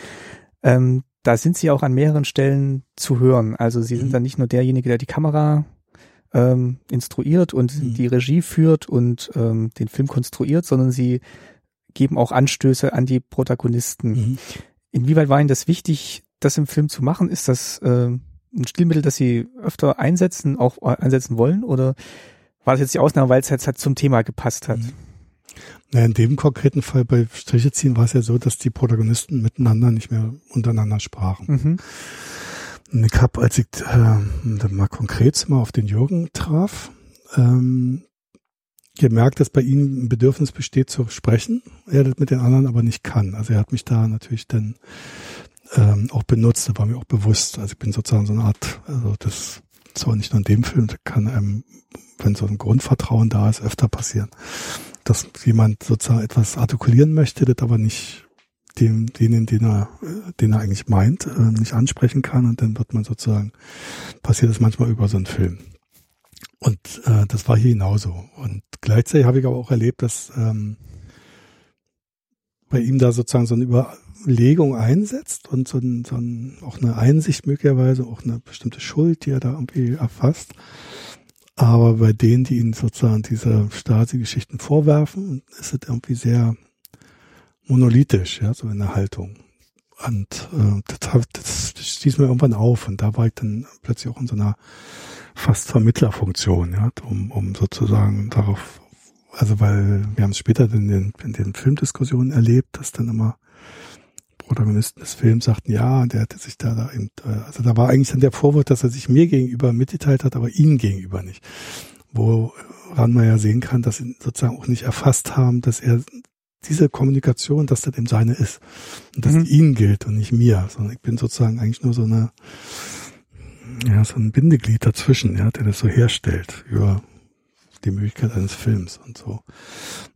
Ähm, da sind sie auch an mehreren Stellen zu hören. Also sie sind mhm. dann nicht nur derjenige, der die Kamera ähm, instruiert und mhm. die Regie führt und ähm, den Film konstruiert, sondern sie geben auch Anstöße an die Protagonisten. Mhm. Inwieweit war Ihnen das wichtig, das im Film zu machen? Ist das äh, ein Stilmittel, das Sie öfter einsetzen, auch einsetzen wollen? Oder war das jetzt die Ausnahme, weil es jetzt halt zum Thema gepasst hat? Mhm. Na, in dem konkreten Fall bei Striche ziehen war es ja so, dass die Protagonisten miteinander nicht mehr untereinander sprachen. Mhm. Ich habe, als ich äh, mal konkret mal auf den Jürgen traf, ähm, gemerkt, dass bei ihm ein Bedürfnis besteht zu sprechen, er das mit den anderen aber nicht kann. Also er hat mich da natürlich dann ähm, auch benutzt, da war mir auch bewusst. Also ich bin sozusagen so eine Art, also das zwar nicht nur in dem Film, das kann einem, wenn so ein Grundvertrauen da ist, öfter passieren dass jemand sozusagen etwas artikulieren möchte, das aber nicht dem, denen, den er, den er eigentlich meint, äh, nicht ansprechen kann und dann wird man sozusagen, passiert das manchmal über so einen Film. Und äh, das war hier genauso. Und gleichzeitig habe ich aber auch erlebt, dass ähm, bei ihm da sozusagen so eine Überlegung einsetzt und so, ein, so ein, auch eine Einsicht möglicherweise, auch eine bestimmte Schuld, die er da irgendwie erfasst. Aber bei denen, die ihn sozusagen diese Stasi-Geschichten vorwerfen, ist es irgendwie sehr monolithisch, ja, so in der Haltung. Und äh, das, das stieß mir irgendwann auf und da war ich dann plötzlich auch in so einer fast Vermittlerfunktion, ja, um, um sozusagen darauf, also weil wir haben es später in den, in den Filmdiskussionen erlebt, dass dann immer Protagonisten des Films sagten, ja, der hätte sich da, da eben, äh, also da war eigentlich dann der Vorwurf, dass er sich mir gegenüber mitgeteilt hat, aber ihnen gegenüber nicht. Woran man ja sehen kann, dass sie sozusagen auch nicht erfasst haben, dass er diese Kommunikation, dass das eben seine ist. Und dass mhm. die ihnen gilt und nicht mir. Sondern ich bin sozusagen eigentlich nur so eine, ja, so ein Bindeglied dazwischen, ja, der das so herstellt über die Möglichkeit eines Films und so.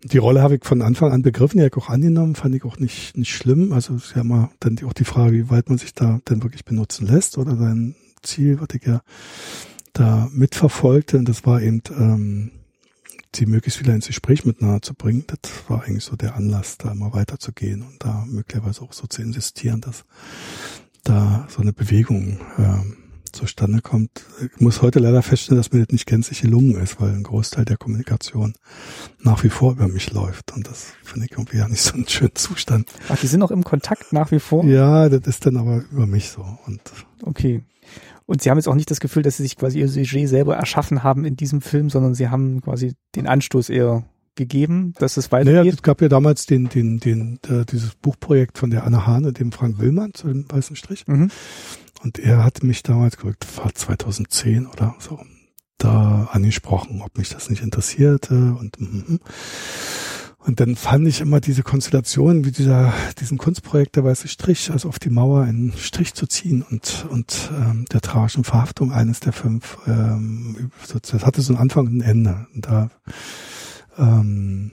Die Rolle habe ich von Anfang an begriffen, die habe ich auch angenommen, fand ich auch nicht, nicht schlimm. Also es ist ja mal dann auch die Frage, wie weit man sich da denn wirklich benutzen lässt oder sein Ziel, was ich ja da mitverfolgte. Und das war eben, ähm, sie möglichst wieder ins Gespräch miteinander zu bringen. Das war eigentlich so der Anlass, da immer weiterzugehen und da möglicherweise auch so zu insistieren, dass da so eine Bewegung ähm, zustande kommt. Ich muss heute leider feststellen, dass mir das nicht gänzlich gelungen ist, weil ein Großteil der Kommunikation nach wie vor über mich läuft. Und das finde ich irgendwie ja nicht so einen schönen Zustand. Ach, die sind noch im Kontakt nach wie vor? Ja, das ist dann aber über mich so. Und okay. Und Sie haben jetzt auch nicht das Gefühl, dass Sie sich quasi Ihr Sujet selber erschaffen haben in diesem Film, sondern Sie haben quasi den Anstoß eher gegeben, dass es weitergeht? Naja, es gab ja damals den, den, den, äh, dieses Buchprojekt von der Anna Hahn und dem Frank Willmann zu dem weißen Strich. Mhm. Und er hat mich damals, war 2010 oder so, da angesprochen, ob mich das nicht interessierte und, mm, und dann fand ich immer diese Konstellation wie dieser, diesen Kunstprojekt der weiße Strich, also auf die Mauer einen Strich zu ziehen und, und ähm, der tragischen Verhaftung eines der fünf, ähm, das hatte so einen Anfang und ein Ende. Und da ähm,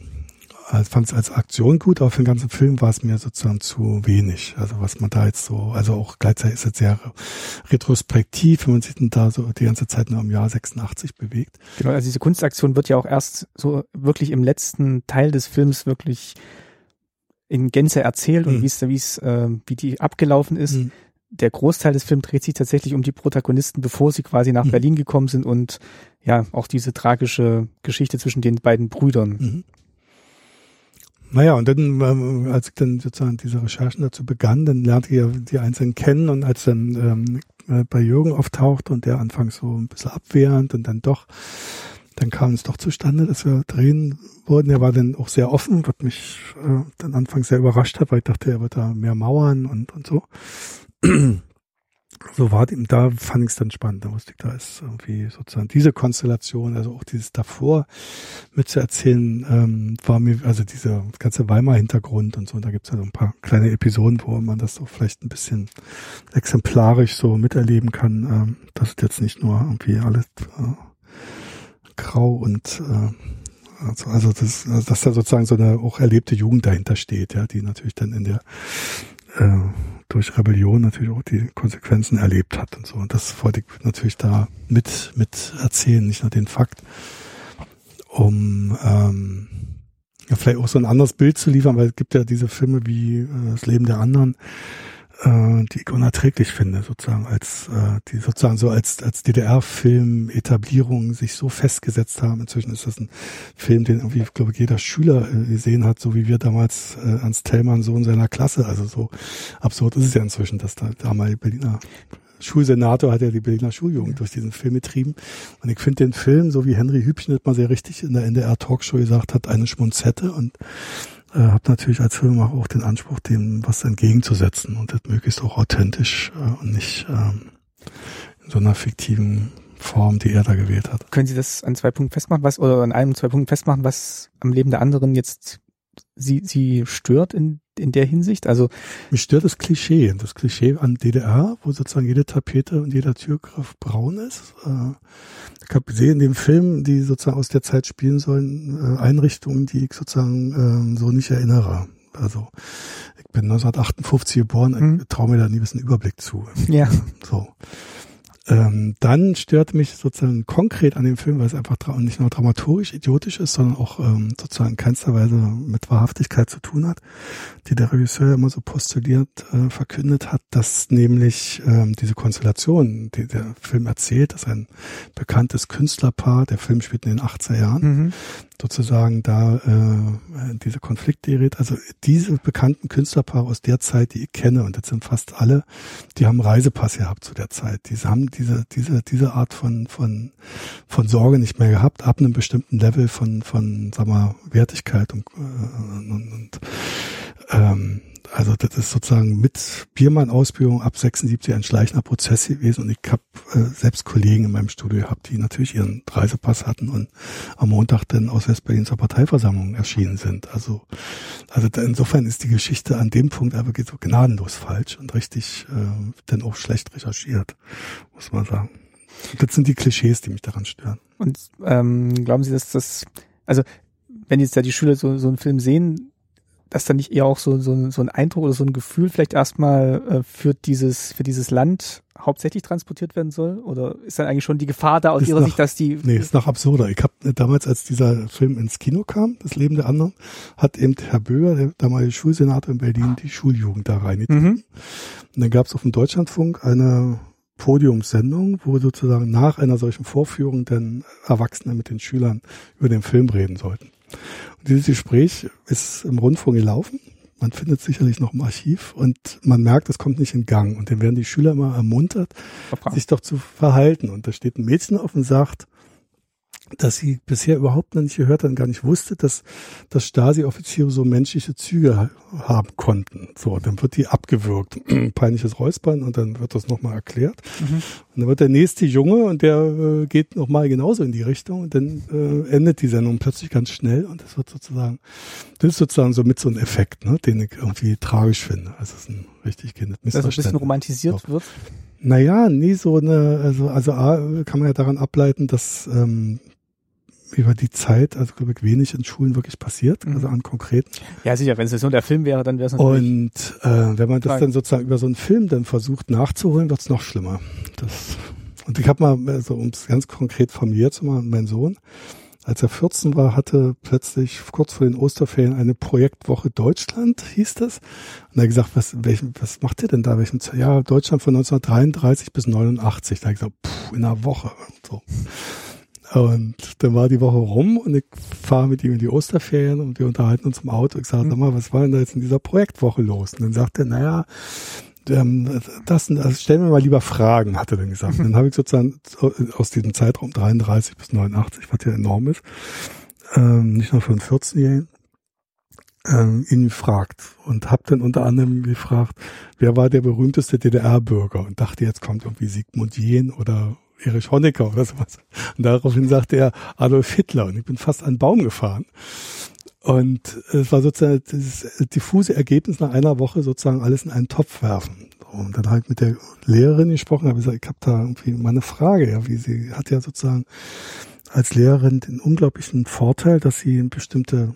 fand es als Aktion gut, aber für den ganzen Film war es mir sozusagen zu wenig. Also was man da jetzt so, also auch gleichzeitig ist es sehr retrospektiv, wenn man sich dann da so die ganze Zeit nur im Jahr 86 bewegt. Genau, also diese Kunstaktion wird ja auch erst so wirklich im letzten Teil des Films wirklich in Gänze erzählt mhm. und wie es, wie es, äh, wie die abgelaufen ist. Mhm. Der Großteil des Films dreht sich tatsächlich um die Protagonisten, bevor sie quasi nach mhm. Berlin gekommen sind und ja, auch diese tragische Geschichte zwischen den beiden Brüdern. Naja, und dann, ähm, als ich dann sozusagen diese Recherchen dazu begann, dann lernte ich ja die Einzelnen kennen und als dann ähm, äh, bei Jürgen auftauchte und der anfangs so ein bisschen abwehrend und dann doch, dann kam es doch zustande, dass wir drehen wurden. Er war dann auch sehr offen, was mich äh, dann anfangs sehr überrascht hat, weil ich dachte, er wird da mehr mauern und, und so so war da fand ich es dann spannend. Da wusste ich, da ist irgendwie sozusagen diese Konstellation, also auch dieses davor mitzuerzählen, ähm, war mir, also dieser ganze Weimar-Hintergrund und so, und da gibt's ja so ein paar kleine Episoden, wo man das so vielleicht ein bisschen exemplarisch so miterleben kann, ähm, dass jetzt nicht nur irgendwie alles äh, grau und äh, also, also das, also dass da sozusagen so eine auch erlebte Jugend dahinter steht, ja, die natürlich dann in der äh, durch Rebellion natürlich auch die Konsequenzen erlebt hat und so. Und das wollte ich natürlich da mit, mit erzählen, nicht nur den Fakt, um ähm, ja, vielleicht auch so ein anderes Bild zu liefern, weil es gibt ja diese Filme wie äh, Das Leben der anderen, äh, die ich unerträglich finde, sozusagen als äh, die sozusagen so als als DDR-Film Etablierung sich so festgesetzt haben. Inzwischen ist das ein Film, den irgendwie, glaube ich, jeder Schüler äh, gesehen hat, so wie wir damals äh, Ernst Tellmann so in seiner Klasse. Also so absurd ist es ja inzwischen, dass da damals Berliner Schulsenator hat ja die Berliner Schuljugend durch diesen Film getrieben. Und ich finde den Film, so wie Henry Hübchen das mal sehr richtig in der NDR Talkshow gesagt hat, eine Schmunzette und äh, habe natürlich als Filmemacher auch den Anspruch, dem was entgegenzusetzen und das möglichst auch authentisch äh, und nicht ähm, in so einer fiktiven Form, die er da gewählt hat. Können Sie das an zwei Punkten festmachen, was oder an einem zwei Punkten festmachen, was am Leben der anderen jetzt Sie sie stört in in der Hinsicht? Also mich stört das Klischee, das Klischee an DDR, wo sozusagen jede Tapete und jeder Türgriff braun ist. Äh, ich habe gesehen in dem Film, die sozusagen aus der Zeit spielen sollen, äh, Einrichtungen, die ich sozusagen äh, so nicht erinnere. Also ich bin 1958 geboren, mhm. traue mir da nie ein bisschen Überblick zu. Ja. So. Ähm, dann stört mich sozusagen konkret an dem Film, weil es einfach nicht nur dramaturgisch idiotisch ist, sondern auch ähm, sozusagen in keinster Weise mit Wahrhaftigkeit zu tun hat, die der Regisseur immer so postuliert, äh, verkündet hat, dass nämlich ähm, diese Konstellation, die der Film erzählt, dass ein bekanntes Künstlerpaar, der Film spielt in den 80er Jahren, mhm sozusagen da äh, diese Konflikte gerät. Also diese bekannten Künstlerpaare aus der Zeit, die ich kenne, und das sind fast alle, die haben Reisepass gehabt zu der Zeit. Die haben diese, diese, diese Art von, von, von Sorge nicht mehr gehabt, ab einem bestimmten Level von, von, sag mal, Wertigkeit und, äh, und, und ähm, also das ist sozusagen mit Biermann-Ausbildung ab 76 ein schleichender Prozess gewesen und ich habe äh, selbst Kollegen in meinem Studio gehabt, die natürlich ihren Reisepass hatten und am Montag dann aus Westberlin zur Parteiversammlung erschienen sind. Also, also insofern ist die Geschichte an dem Punkt einfach so gnadenlos falsch und richtig äh, dann auch schlecht recherchiert, muss man sagen. Das sind die Klischees, die mich daran stören. Und ähm, glauben Sie, dass das, also wenn jetzt da die Schüler so, so einen Film sehen, dass dann nicht eher auch so, so, so ein Eindruck oder so ein Gefühl vielleicht erstmal äh, für dieses, für dieses Land hauptsächlich transportiert werden soll? Oder ist dann eigentlich schon die Gefahr da aus ist Ihrer nach, Sicht, dass die. Nee, ist noch absurder. Ich habe äh, damals, als dieser Film ins Kino kam, Das Leben der anderen, hat eben Herr Böger, der damalige Schulsenator in Berlin, die Schuljugend da reingetrieben. Mhm. Und dann gab es auf dem Deutschlandfunk eine Podiumssendung, wo sozusagen nach einer solchen Vorführung dann Erwachsene mit den Schülern über den Film reden sollten. Und dieses Gespräch ist im Rundfunk gelaufen. Man findet sicherlich noch im Archiv und man merkt, es kommt nicht in Gang. Und dann werden die Schüler immer ermuntert, okay. sich doch zu verhalten. Und da steht ein Mädchen auf und sagt, dass sie bisher überhaupt noch nicht gehört hat und gar nicht wusste, dass, dass Stasi-Offiziere so menschliche Züge haben konnten. So, dann wird die abgewürgt. Peinliches Räuspern und dann wird das nochmal erklärt. Mhm. Und dann wird der nächste Junge und der äh, geht nochmal genauso in die Richtung und dann äh, endet die Sendung plötzlich ganz schnell und das wird sozusagen, das ist sozusagen so mit so einem Effekt, ne, den ich irgendwie tragisch finde. Also es ist ein richtig kindes Dass ein bisschen romantisiert wird? Naja, nie so eine, also, also A, kann man ja daran ableiten, dass ähm, über die Zeit, also glaube ich, wenig in Schulen wirklich passiert, mhm. also an konkreten. Ja, sicher, wenn es so der Film wäre, dann wäre es natürlich. Und äh, wenn man das Frage. dann sozusagen über so einen Film dann versucht nachzuholen, wird es noch schlimmer. Das, und ich habe mal, also um es ganz konkret familiär zu machen, mein Sohn, als er 14 war, hatte plötzlich kurz vor den Osterferien eine Projektwoche Deutschland, hieß das. Und er hat gesagt, was, welchen, was macht ihr denn da? Welchen, ja, Deutschland von 1933 bis 89. Da habe ich gesagt, pff, in einer Woche. So. Und dann war die Woche rum und ich fahre mit ihm in die Osterferien und wir unterhalten uns im Auto. Ich sage, sag mal, was war denn da jetzt in dieser Projektwoche los? Und dann sagt er, naja, ähm, das, das stellen wir mal lieber Fragen, hat er dann gesagt. Und dann habe ich sozusagen aus diesem Zeitraum 33 bis 89, was ja enorm ist, ähm, nicht nur für einen 14-Jährigen, ähm, ihn gefragt und habe dann unter anderem gefragt, wer war der berühmteste DDR-Bürger und dachte, jetzt kommt irgendwie Sigmund Jähn oder Erich Honecker oder sowas. Und daraufhin sagte er Adolf Hitler und ich bin fast an einen Baum gefahren. Und es war sozusagen das diffuse Ergebnis nach einer Woche sozusagen alles in einen Topf werfen. Und dann halt mit der Lehrerin gesprochen, habe gesagt, ich habe da irgendwie mal eine Frage, ja, wie sie hat ja sozusagen als Lehrerin den unglaublichen Vorteil, dass sie bestimmte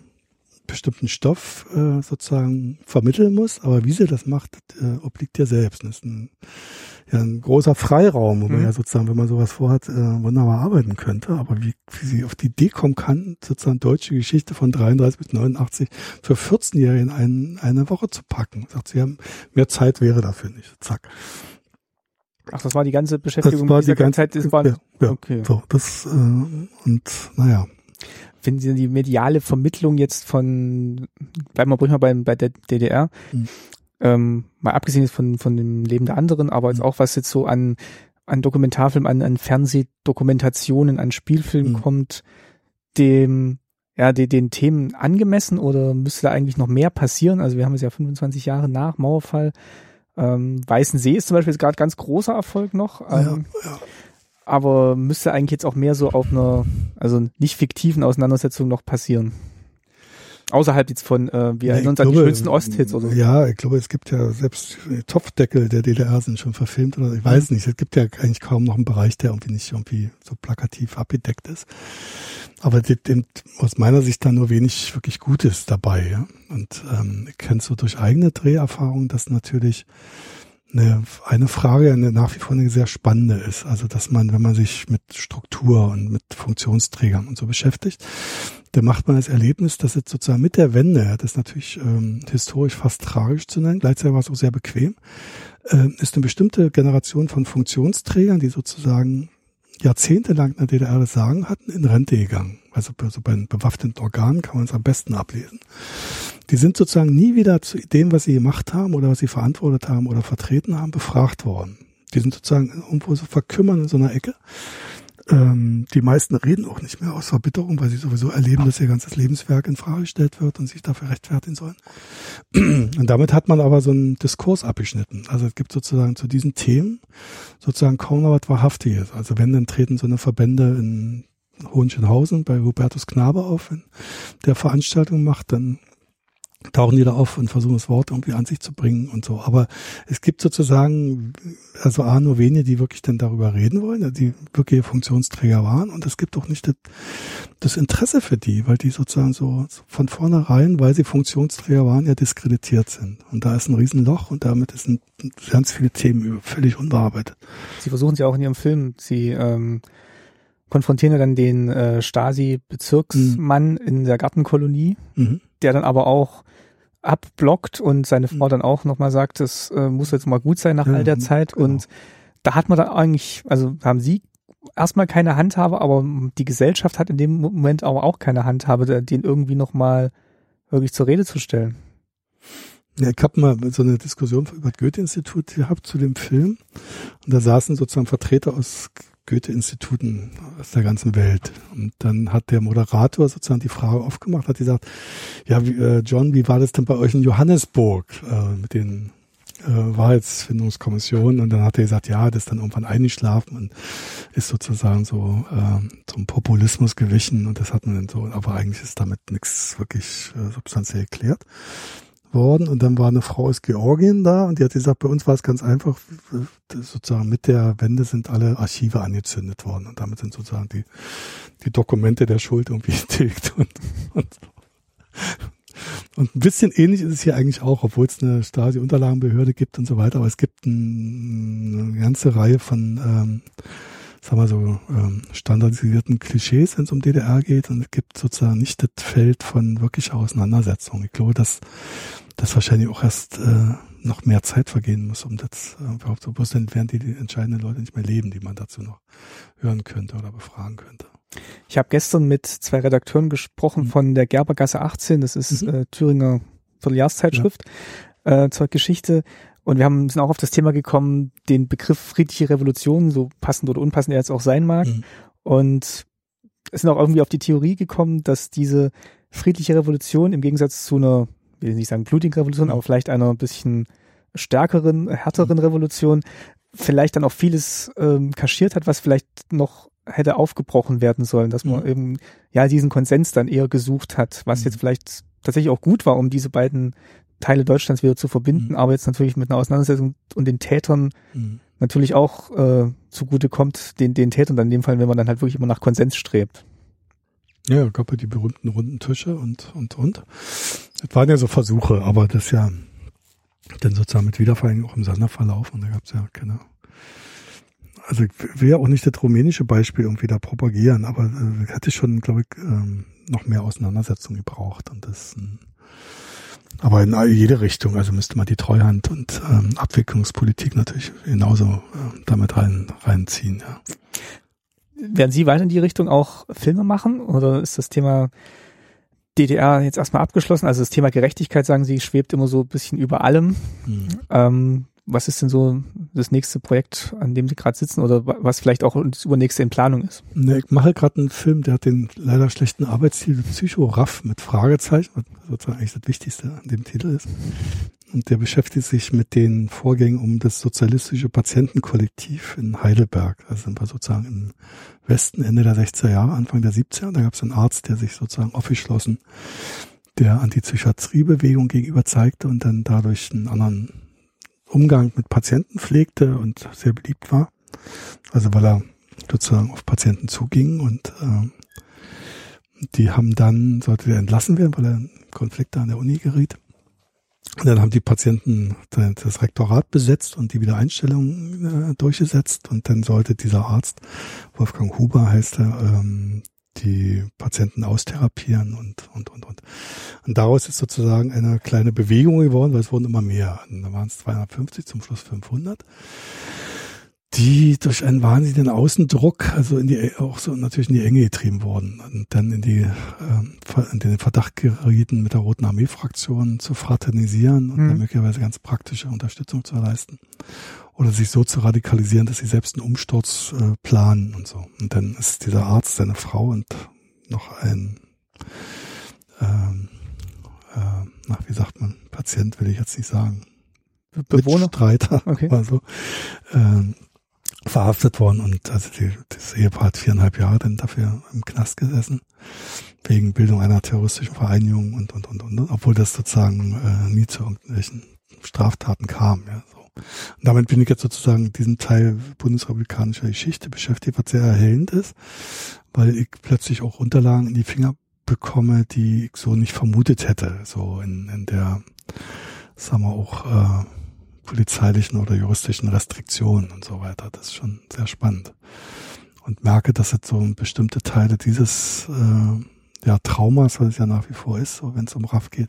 bestimmten Stoff äh, sozusagen vermitteln muss, aber wie sie das macht, äh, obliegt ihr selbst. Das ist ein, ja ein großer Freiraum, wo man mhm. ja sozusagen, wenn man sowas vorhat, äh, wunderbar arbeiten könnte. Aber wie, wie sie auf die Idee kommen kann, sozusagen deutsche Geschichte von 33 bis 89 für 14-Jährigen ein, eine Woche zu packen. Sagt sie, haben mehr Zeit wäre dafür nicht. Zack. Ach, das war die ganze Beschäftigung das war die ganze Zeit. Das war, ja, ja, okay. So, das äh, und naja finden Sie die mediale Vermittlung jetzt von, bleiben wir ruhig mal bei, bei der DDR, mhm. ähm, mal abgesehen jetzt von, von dem Leben der anderen, aber jetzt mhm. auch was jetzt so an, an Dokumentarfilmen, an, an Fernsehdokumentationen, an Spielfilmen mhm. kommt, dem, ja, den, den Themen angemessen oder müsste da eigentlich noch mehr passieren? Also wir haben es ja 25 Jahre nach Mauerfall. Ähm, Weißen See ist zum Beispiel gerade ganz großer Erfolg noch. Ähm, ja, ja aber müsste eigentlich jetzt auch mehr so auf einer, also nicht fiktiven Auseinandersetzung noch passieren. Außerhalb jetzt von, äh, wir ja, erinnern uns an die schönsten Osthits oder so. Ja, ich glaube, es gibt ja selbst Topfdeckel der DDR sind schon verfilmt oder ich weiß mhm. nicht. Es gibt ja eigentlich kaum noch einen Bereich, der irgendwie nicht irgendwie so plakativ abgedeckt ist. Aber dem, aus meiner Sicht da nur wenig wirklich Gutes dabei. Ja? Und ähm, ich kenne so durch eigene Dreherfahrungen, dass natürlich eine, eine Frage eine nach wie vor eine sehr spannende ist. Also dass man, wenn man sich mit Struktur und mit Funktionsträgern und so beschäftigt, dann macht man das Erlebnis, dass jetzt sozusagen mit der Wende, das ist natürlich ähm, historisch fast tragisch zu nennen, gleichzeitig war es auch sehr bequem, äh, ist eine bestimmte Generation von Funktionsträgern, die sozusagen jahrzehntelang in der DDR das Sagen hatten, in Rente gegangen. Also so bei bewaffneten Organen kann man es am besten ablesen. Die sind sozusagen nie wieder zu dem, was sie gemacht haben oder was sie verantwortet haben oder vertreten haben, befragt worden. Die sind sozusagen irgendwo so verkümmern in so einer Ecke. Ähm, die meisten reden auch nicht mehr aus Verbitterung, weil sie sowieso erleben, dass ihr ganzes Lebenswerk in Frage gestellt wird und sich dafür rechtfertigen sollen. Und damit hat man aber so einen Diskurs abgeschnitten. Also es gibt sozusagen zu diesen Themen sozusagen kaum noch was Wahrhaftiges. Also wenn, dann treten so eine Verbände in Hohenschönhausen bei Hubertus Knabe auf, wenn der Veranstaltung macht, dann tauchen die da auf und versuchen das Wort irgendwie an sich zu bringen und so. Aber es gibt sozusagen, also A, nur wenige, die wirklich dann darüber reden wollen, die wirkliche Funktionsträger waren. Und es gibt auch nicht das, das Interesse für die, weil die sozusagen so von vornherein, weil sie Funktionsträger waren, ja diskreditiert sind. Und da ist ein Riesenloch und damit sind ganz viele Themen völlig unbearbeitet. Sie versuchen es ja auch in Ihrem Film. Sie ähm, konfrontieren ja dann den äh, Stasi-Bezirksmann mhm. in der Gartenkolonie, mhm. der dann aber auch abblockt und seine Frau mhm. dann auch nochmal sagt, es äh, muss jetzt mal gut sein nach all der Zeit. Genau. Und da hat man dann eigentlich, also haben sie erstmal keine Handhabe, aber die Gesellschaft hat in dem Moment aber auch keine Handhabe, den irgendwie nochmal wirklich zur Rede zu stellen. Ja, ich habe mal so eine Diskussion über das Goethe-Institut gehabt zu dem Film und da saßen sozusagen Vertreter aus Goethe-Instituten aus der ganzen Welt. Und dann hat der Moderator sozusagen die Frage aufgemacht, hat gesagt, ja, wie, äh, John, wie war das denn bei euch in Johannesburg äh, mit den äh, Wahrheitsfindungskommissionen? Und dann hat er gesagt, ja, das ist dann irgendwann eingeschlafen und ist sozusagen so äh, zum Populismus gewichen und das hat man dann so, aber eigentlich ist damit nichts wirklich äh, substanziell erklärt worden und dann war eine Frau aus Georgien da und die hat gesagt, bei uns war es ganz einfach, sozusagen mit der Wende sind alle Archive angezündet worden und damit sind sozusagen die, die Dokumente der Schuld irgendwie getilgt und, und, und ein bisschen ähnlich ist es hier eigentlich auch, obwohl es eine Stasi-Unterlagenbehörde gibt und so weiter, aber es gibt ein, eine ganze Reihe von ähm, sagen wir so, ähm, standardisierten Klischees, wenn es um DDR geht. Und es gibt sozusagen nicht das Feld von wirklicher Auseinandersetzung. Ich glaube, dass dass wahrscheinlich auch erst äh, noch mehr Zeit vergehen muss, um das äh, überhaupt zu bewusst während die, die entscheidenden Leute nicht mehr leben, die man dazu noch hören könnte oder befragen könnte. Ich habe gestern mit zwei Redakteuren gesprochen mhm. von der Gerbergasse 18, das ist mhm. äh, Thüringer Vierteljahrszeitschrift ja. äh, zur Geschichte. Und wir haben, sind auch auf das Thema gekommen, den Begriff friedliche Revolution, so passend oder unpassend er jetzt auch sein mag. Mhm. Und es sind auch irgendwie auf die Theorie gekommen, dass diese friedliche Revolution im Gegensatz zu einer will nicht sagen blutigen Revolution, aber vielleicht einer ein bisschen stärkeren, härteren Revolution, vielleicht dann auch vieles ähm, kaschiert hat, was vielleicht noch hätte aufgebrochen werden sollen, dass man mhm. eben ja diesen Konsens dann eher gesucht hat, was mhm. jetzt vielleicht tatsächlich auch gut war, um diese beiden Teile Deutschlands wieder zu verbinden, mhm. aber jetzt natürlich mit einer Auseinandersetzung und den Tätern mhm. natürlich auch äh, zugute kommt, den, den Tätern dann in dem Fall, wenn man dann halt wirklich immer nach Konsens strebt. Ja, gab ja die berühmten runden Tische und, und, und. Das waren ja so Versuche, aber das ja dann sozusagen mit Wiedervereinigung auch im Sonderverlauf und da gab es ja keine. Also ich will ja auch nicht das rumänische Beispiel irgendwie da propagieren, aber äh, hätte schon, glaube ich, ähm, noch mehr Auseinandersetzung gebraucht und das ähm, aber in jede Richtung, also müsste man die Treuhand und ähm, Abwicklungspolitik natürlich genauso äh, damit rein, reinziehen, ja. Werden Sie weiter in die Richtung auch Filme machen oder ist das Thema DDR jetzt erstmal abgeschlossen? Also das Thema Gerechtigkeit, sagen Sie, schwebt immer so ein bisschen über allem. Mhm. Ähm, was ist denn so das nächste Projekt, an dem Sie gerade sitzen oder was vielleicht auch das übernächste in Planung ist? Ne, ich mache gerade einen Film, der hat den leider schlechten Arbeitstitel Psycho-Raff mit Fragezeichen, was sozusagen eigentlich das Wichtigste an dem Titel ist. Und der beschäftigt sich mit den Vorgängen um das sozialistische Patientenkollektiv in Heidelberg. Da sind wir sozusagen im Westen Ende der 60er Jahre, Anfang der 70er. Da gab es einen Arzt, der sich sozusagen aufgeschlossen der Antipsychiatriebewegung gegenüber zeigte und dann dadurch einen anderen Umgang mit Patienten pflegte und sehr beliebt war. Also weil er sozusagen auf Patienten zuging und äh, die haben dann, sollte er entlassen werden, weil er in Konflikte an der Uni geriet dann haben die Patienten das Rektorat besetzt und die Wiedereinstellung äh, durchgesetzt und dann sollte dieser Arzt, Wolfgang Huber heißt er, ähm, die Patienten austherapieren und, und, und, und. Und daraus ist sozusagen eine kleine Bewegung geworden, weil es wurden immer mehr. Und da waren es 250, zum Schluss 500 die durch einen wahnsinnigen Außendruck, also in die, auch so natürlich in die Enge getrieben wurden und dann in die, äh, in den Verdacht gerieten, mit der Roten Armee-Fraktion zu fraternisieren und mhm. dann möglicherweise ganz praktische Unterstützung zu leisten. Oder sich so zu radikalisieren, dass sie selbst einen Umsturz äh, planen und so. Und dann ist dieser Arzt seine Frau und noch ein, ähm, äh, na, wie sagt man, Patient will ich jetzt nicht sagen. Bewohner? Streiter, okay. also, äh, verhaftet worden und also die, das Ehepaar hat viereinhalb Jahre dann dafür im Knast gesessen wegen Bildung einer terroristischen Vereinigung und und und und obwohl das sozusagen äh, nie zu irgendwelchen Straftaten kam ja so. Und damit bin ich jetzt sozusagen diesen Teil bundesrepublikanischer Geschichte beschäftigt was sehr erhellend ist weil ich plötzlich auch Unterlagen in die Finger bekomme die ich so nicht vermutet hätte so in in der sagen wir auch äh, polizeilichen oder juristischen Restriktionen und so weiter. Das ist schon sehr spannend. Und merke, dass jetzt so bestimmte Teile dieses äh, ja, Traumas, was es ja nach wie vor ist, so wenn es um Raff geht,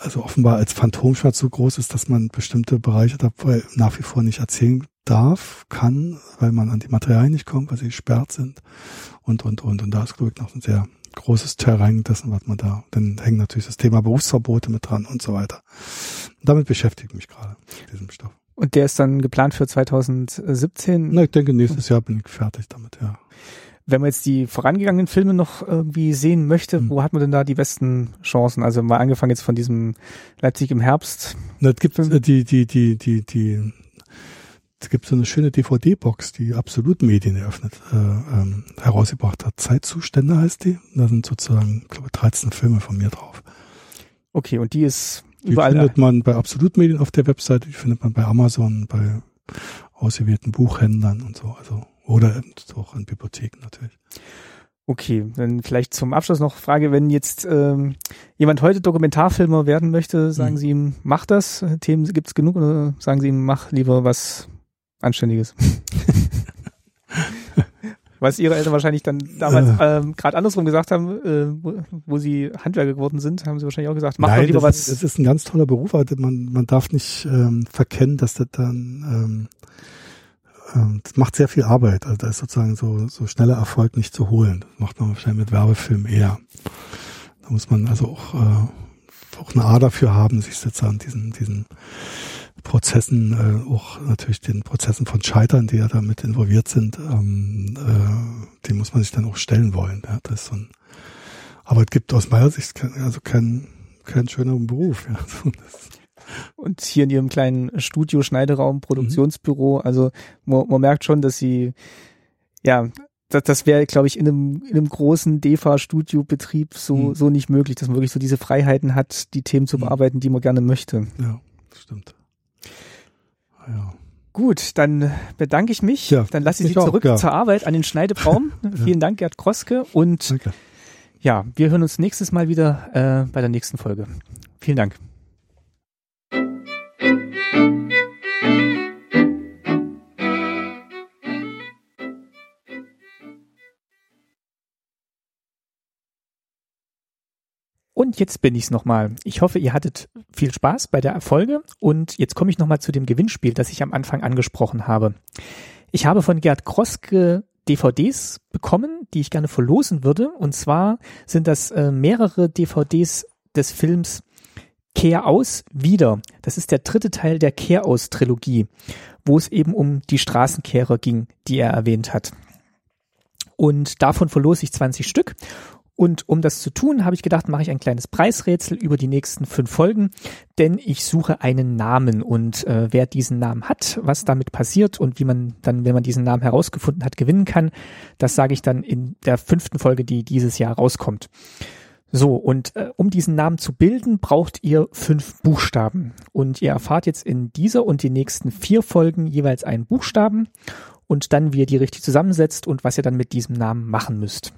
also offenbar als Phantomschmerz so groß ist, dass man bestimmte Bereiche dabei nach wie vor nicht erzählen darf, kann, weil man an die Materialien nicht kommt, weil sie gesperrt sind und, und, und. Und da ist, glaube ich, noch ein sehr großes Terrain dessen, was man da, dann hängt natürlich das Thema Berufsverbote mit dran und so weiter. Und damit beschäftige ich mich gerade, mit diesem Stoff. Und der ist dann geplant für 2017? Na, ich denke, nächstes Jahr bin ich fertig damit, ja. Wenn man jetzt die vorangegangenen Filme noch irgendwie sehen möchte, hm. wo hat man denn da die besten Chancen? Also mal angefangen jetzt von diesem Leipzig im Herbst. Na, es gibt äh, die, die, die, die, die es gibt so eine schöne DVD-Box, die absolut Medien eröffnet, äh, ähm, herausgebracht hat. Zeitzustände heißt die. Da sind sozusagen, ich glaube, 13 Filme von mir drauf. Okay, und die ist die überall. Die findet man bei Absolut Medien auf der Webseite, die findet man bei Amazon, bei ausgewählten Buchhändlern und so, also oder auch in Bibliotheken natürlich. Okay, dann vielleicht zum Abschluss noch Frage, wenn jetzt ähm, jemand heute Dokumentarfilmer werden möchte, sagen mhm. Sie ihm, mach das, Themen gibt's genug oder sagen Sie ihm, mach lieber was Anständiges. Was ihre Eltern wahrscheinlich dann damals ähm, gerade andersrum gesagt haben, äh, wo, wo, sie Handwerker geworden sind, haben sie wahrscheinlich auch gesagt, mach Nein, doch lieber das was. Ist, das ist ein ganz toller Beruf, aber man, man darf nicht ähm, verkennen, dass das dann ähm, ähm, das macht sehr viel Arbeit. Also da ist sozusagen so, so schneller Erfolg nicht zu holen. Das macht man wahrscheinlich mit Werbefilmen eher. Da muss man also auch, äh, auch eine A dafür haben, sich sozusagen diesen, diesen Prozessen, äh, auch natürlich den Prozessen von Scheitern, die ja damit involviert sind, ähm, äh, dem muss man sich dann auch stellen wollen. Ja, das ist so ein, aber es gibt aus meiner Sicht kein, also keinen keinen schöneren Beruf. Ja. Und hier in ihrem kleinen Studio, Schneideraum, Produktionsbüro, mhm. also man, man merkt schon, dass sie ja das, das wäre, glaube ich, in einem, in einem großen DEFA-Studiobetrieb so, mhm. so nicht möglich, dass man wirklich so diese Freiheiten hat, die Themen zu mhm. bearbeiten, die man gerne möchte. Ja, stimmt. Ja. Gut, dann bedanke ich mich. Ja, dann lasse ich Sie zurück auch, ja. zur Arbeit an den Schneidebaum. Vielen Dank, Gerd Kroske. Und Danke. ja, wir hören uns nächstes Mal wieder äh, bei der nächsten Folge. Vielen Dank. Und jetzt bin ich's nochmal. Ich hoffe, ihr hattet viel Spaß bei der Erfolge und jetzt komme ich nochmal zu dem Gewinnspiel, das ich am Anfang angesprochen habe. Ich habe von Gerd Kroske DVDs bekommen, die ich gerne verlosen würde. Und zwar sind das äh, mehrere DVDs des Films Kehr aus wieder. Das ist der dritte Teil der Kehr aus Trilogie, wo es eben um die Straßenkehrer ging, die er erwähnt hat. Und davon verlose ich 20 Stück. Und um das zu tun, habe ich gedacht, mache ich ein kleines Preisrätsel über die nächsten fünf Folgen, denn ich suche einen Namen und äh, wer diesen Namen hat, was damit passiert und wie man dann, wenn man diesen Namen herausgefunden hat, gewinnen kann, das sage ich dann in der fünften Folge, die dieses Jahr rauskommt. So, und äh, um diesen Namen zu bilden, braucht ihr fünf Buchstaben. Und ihr erfahrt jetzt in dieser und den nächsten vier Folgen jeweils einen Buchstaben und dann, wie ihr die richtig zusammensetzt und was ihr dann mit diesem Namen machen müsst.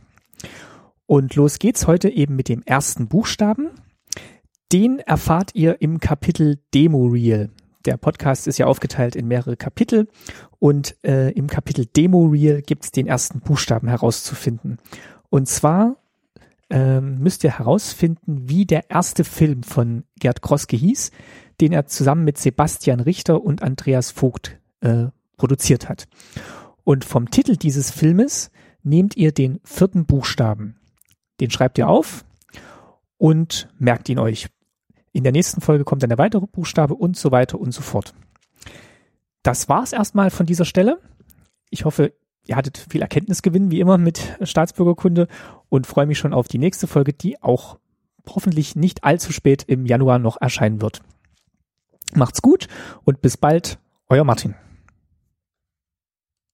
Und los geht's heute eben mit dem ersten Buchstaben. Den erfahrt ihr im Kapitel Demo Reel. Der Podcast ist ja aufgeteilt in mehrere Kapitel und äh, im Kapitel Demo Reel gibt es den ersten Buchstaben herauszufinden. Und zwar ähm, müsst ihr herausfinden, wie der erste Film von Gerd Kroske hieß, den er zusammen mit Sebastian Richter und Andreas Vogt äh, produziert hat. Und vom Titel dieses Filmes nehmt ihr den vierten Buchstaben. Den schreibt ihr auf und merkt ihn euch. In der nächsten Folge kommt dann der weitere Buchstabe und so weiter und so fort. Das war's erstmal von dieser Stelle. Ich hoffe, ihr hattet viel Erkenntnisgewinn, wie immer, mit Staatsbürgerkunde und freue mich schon auf die nächste Folge, die auch hoffentlich nicht allzu spät im Januar noch erscheinen wird. Macht's gut und bis bald, euer Martin.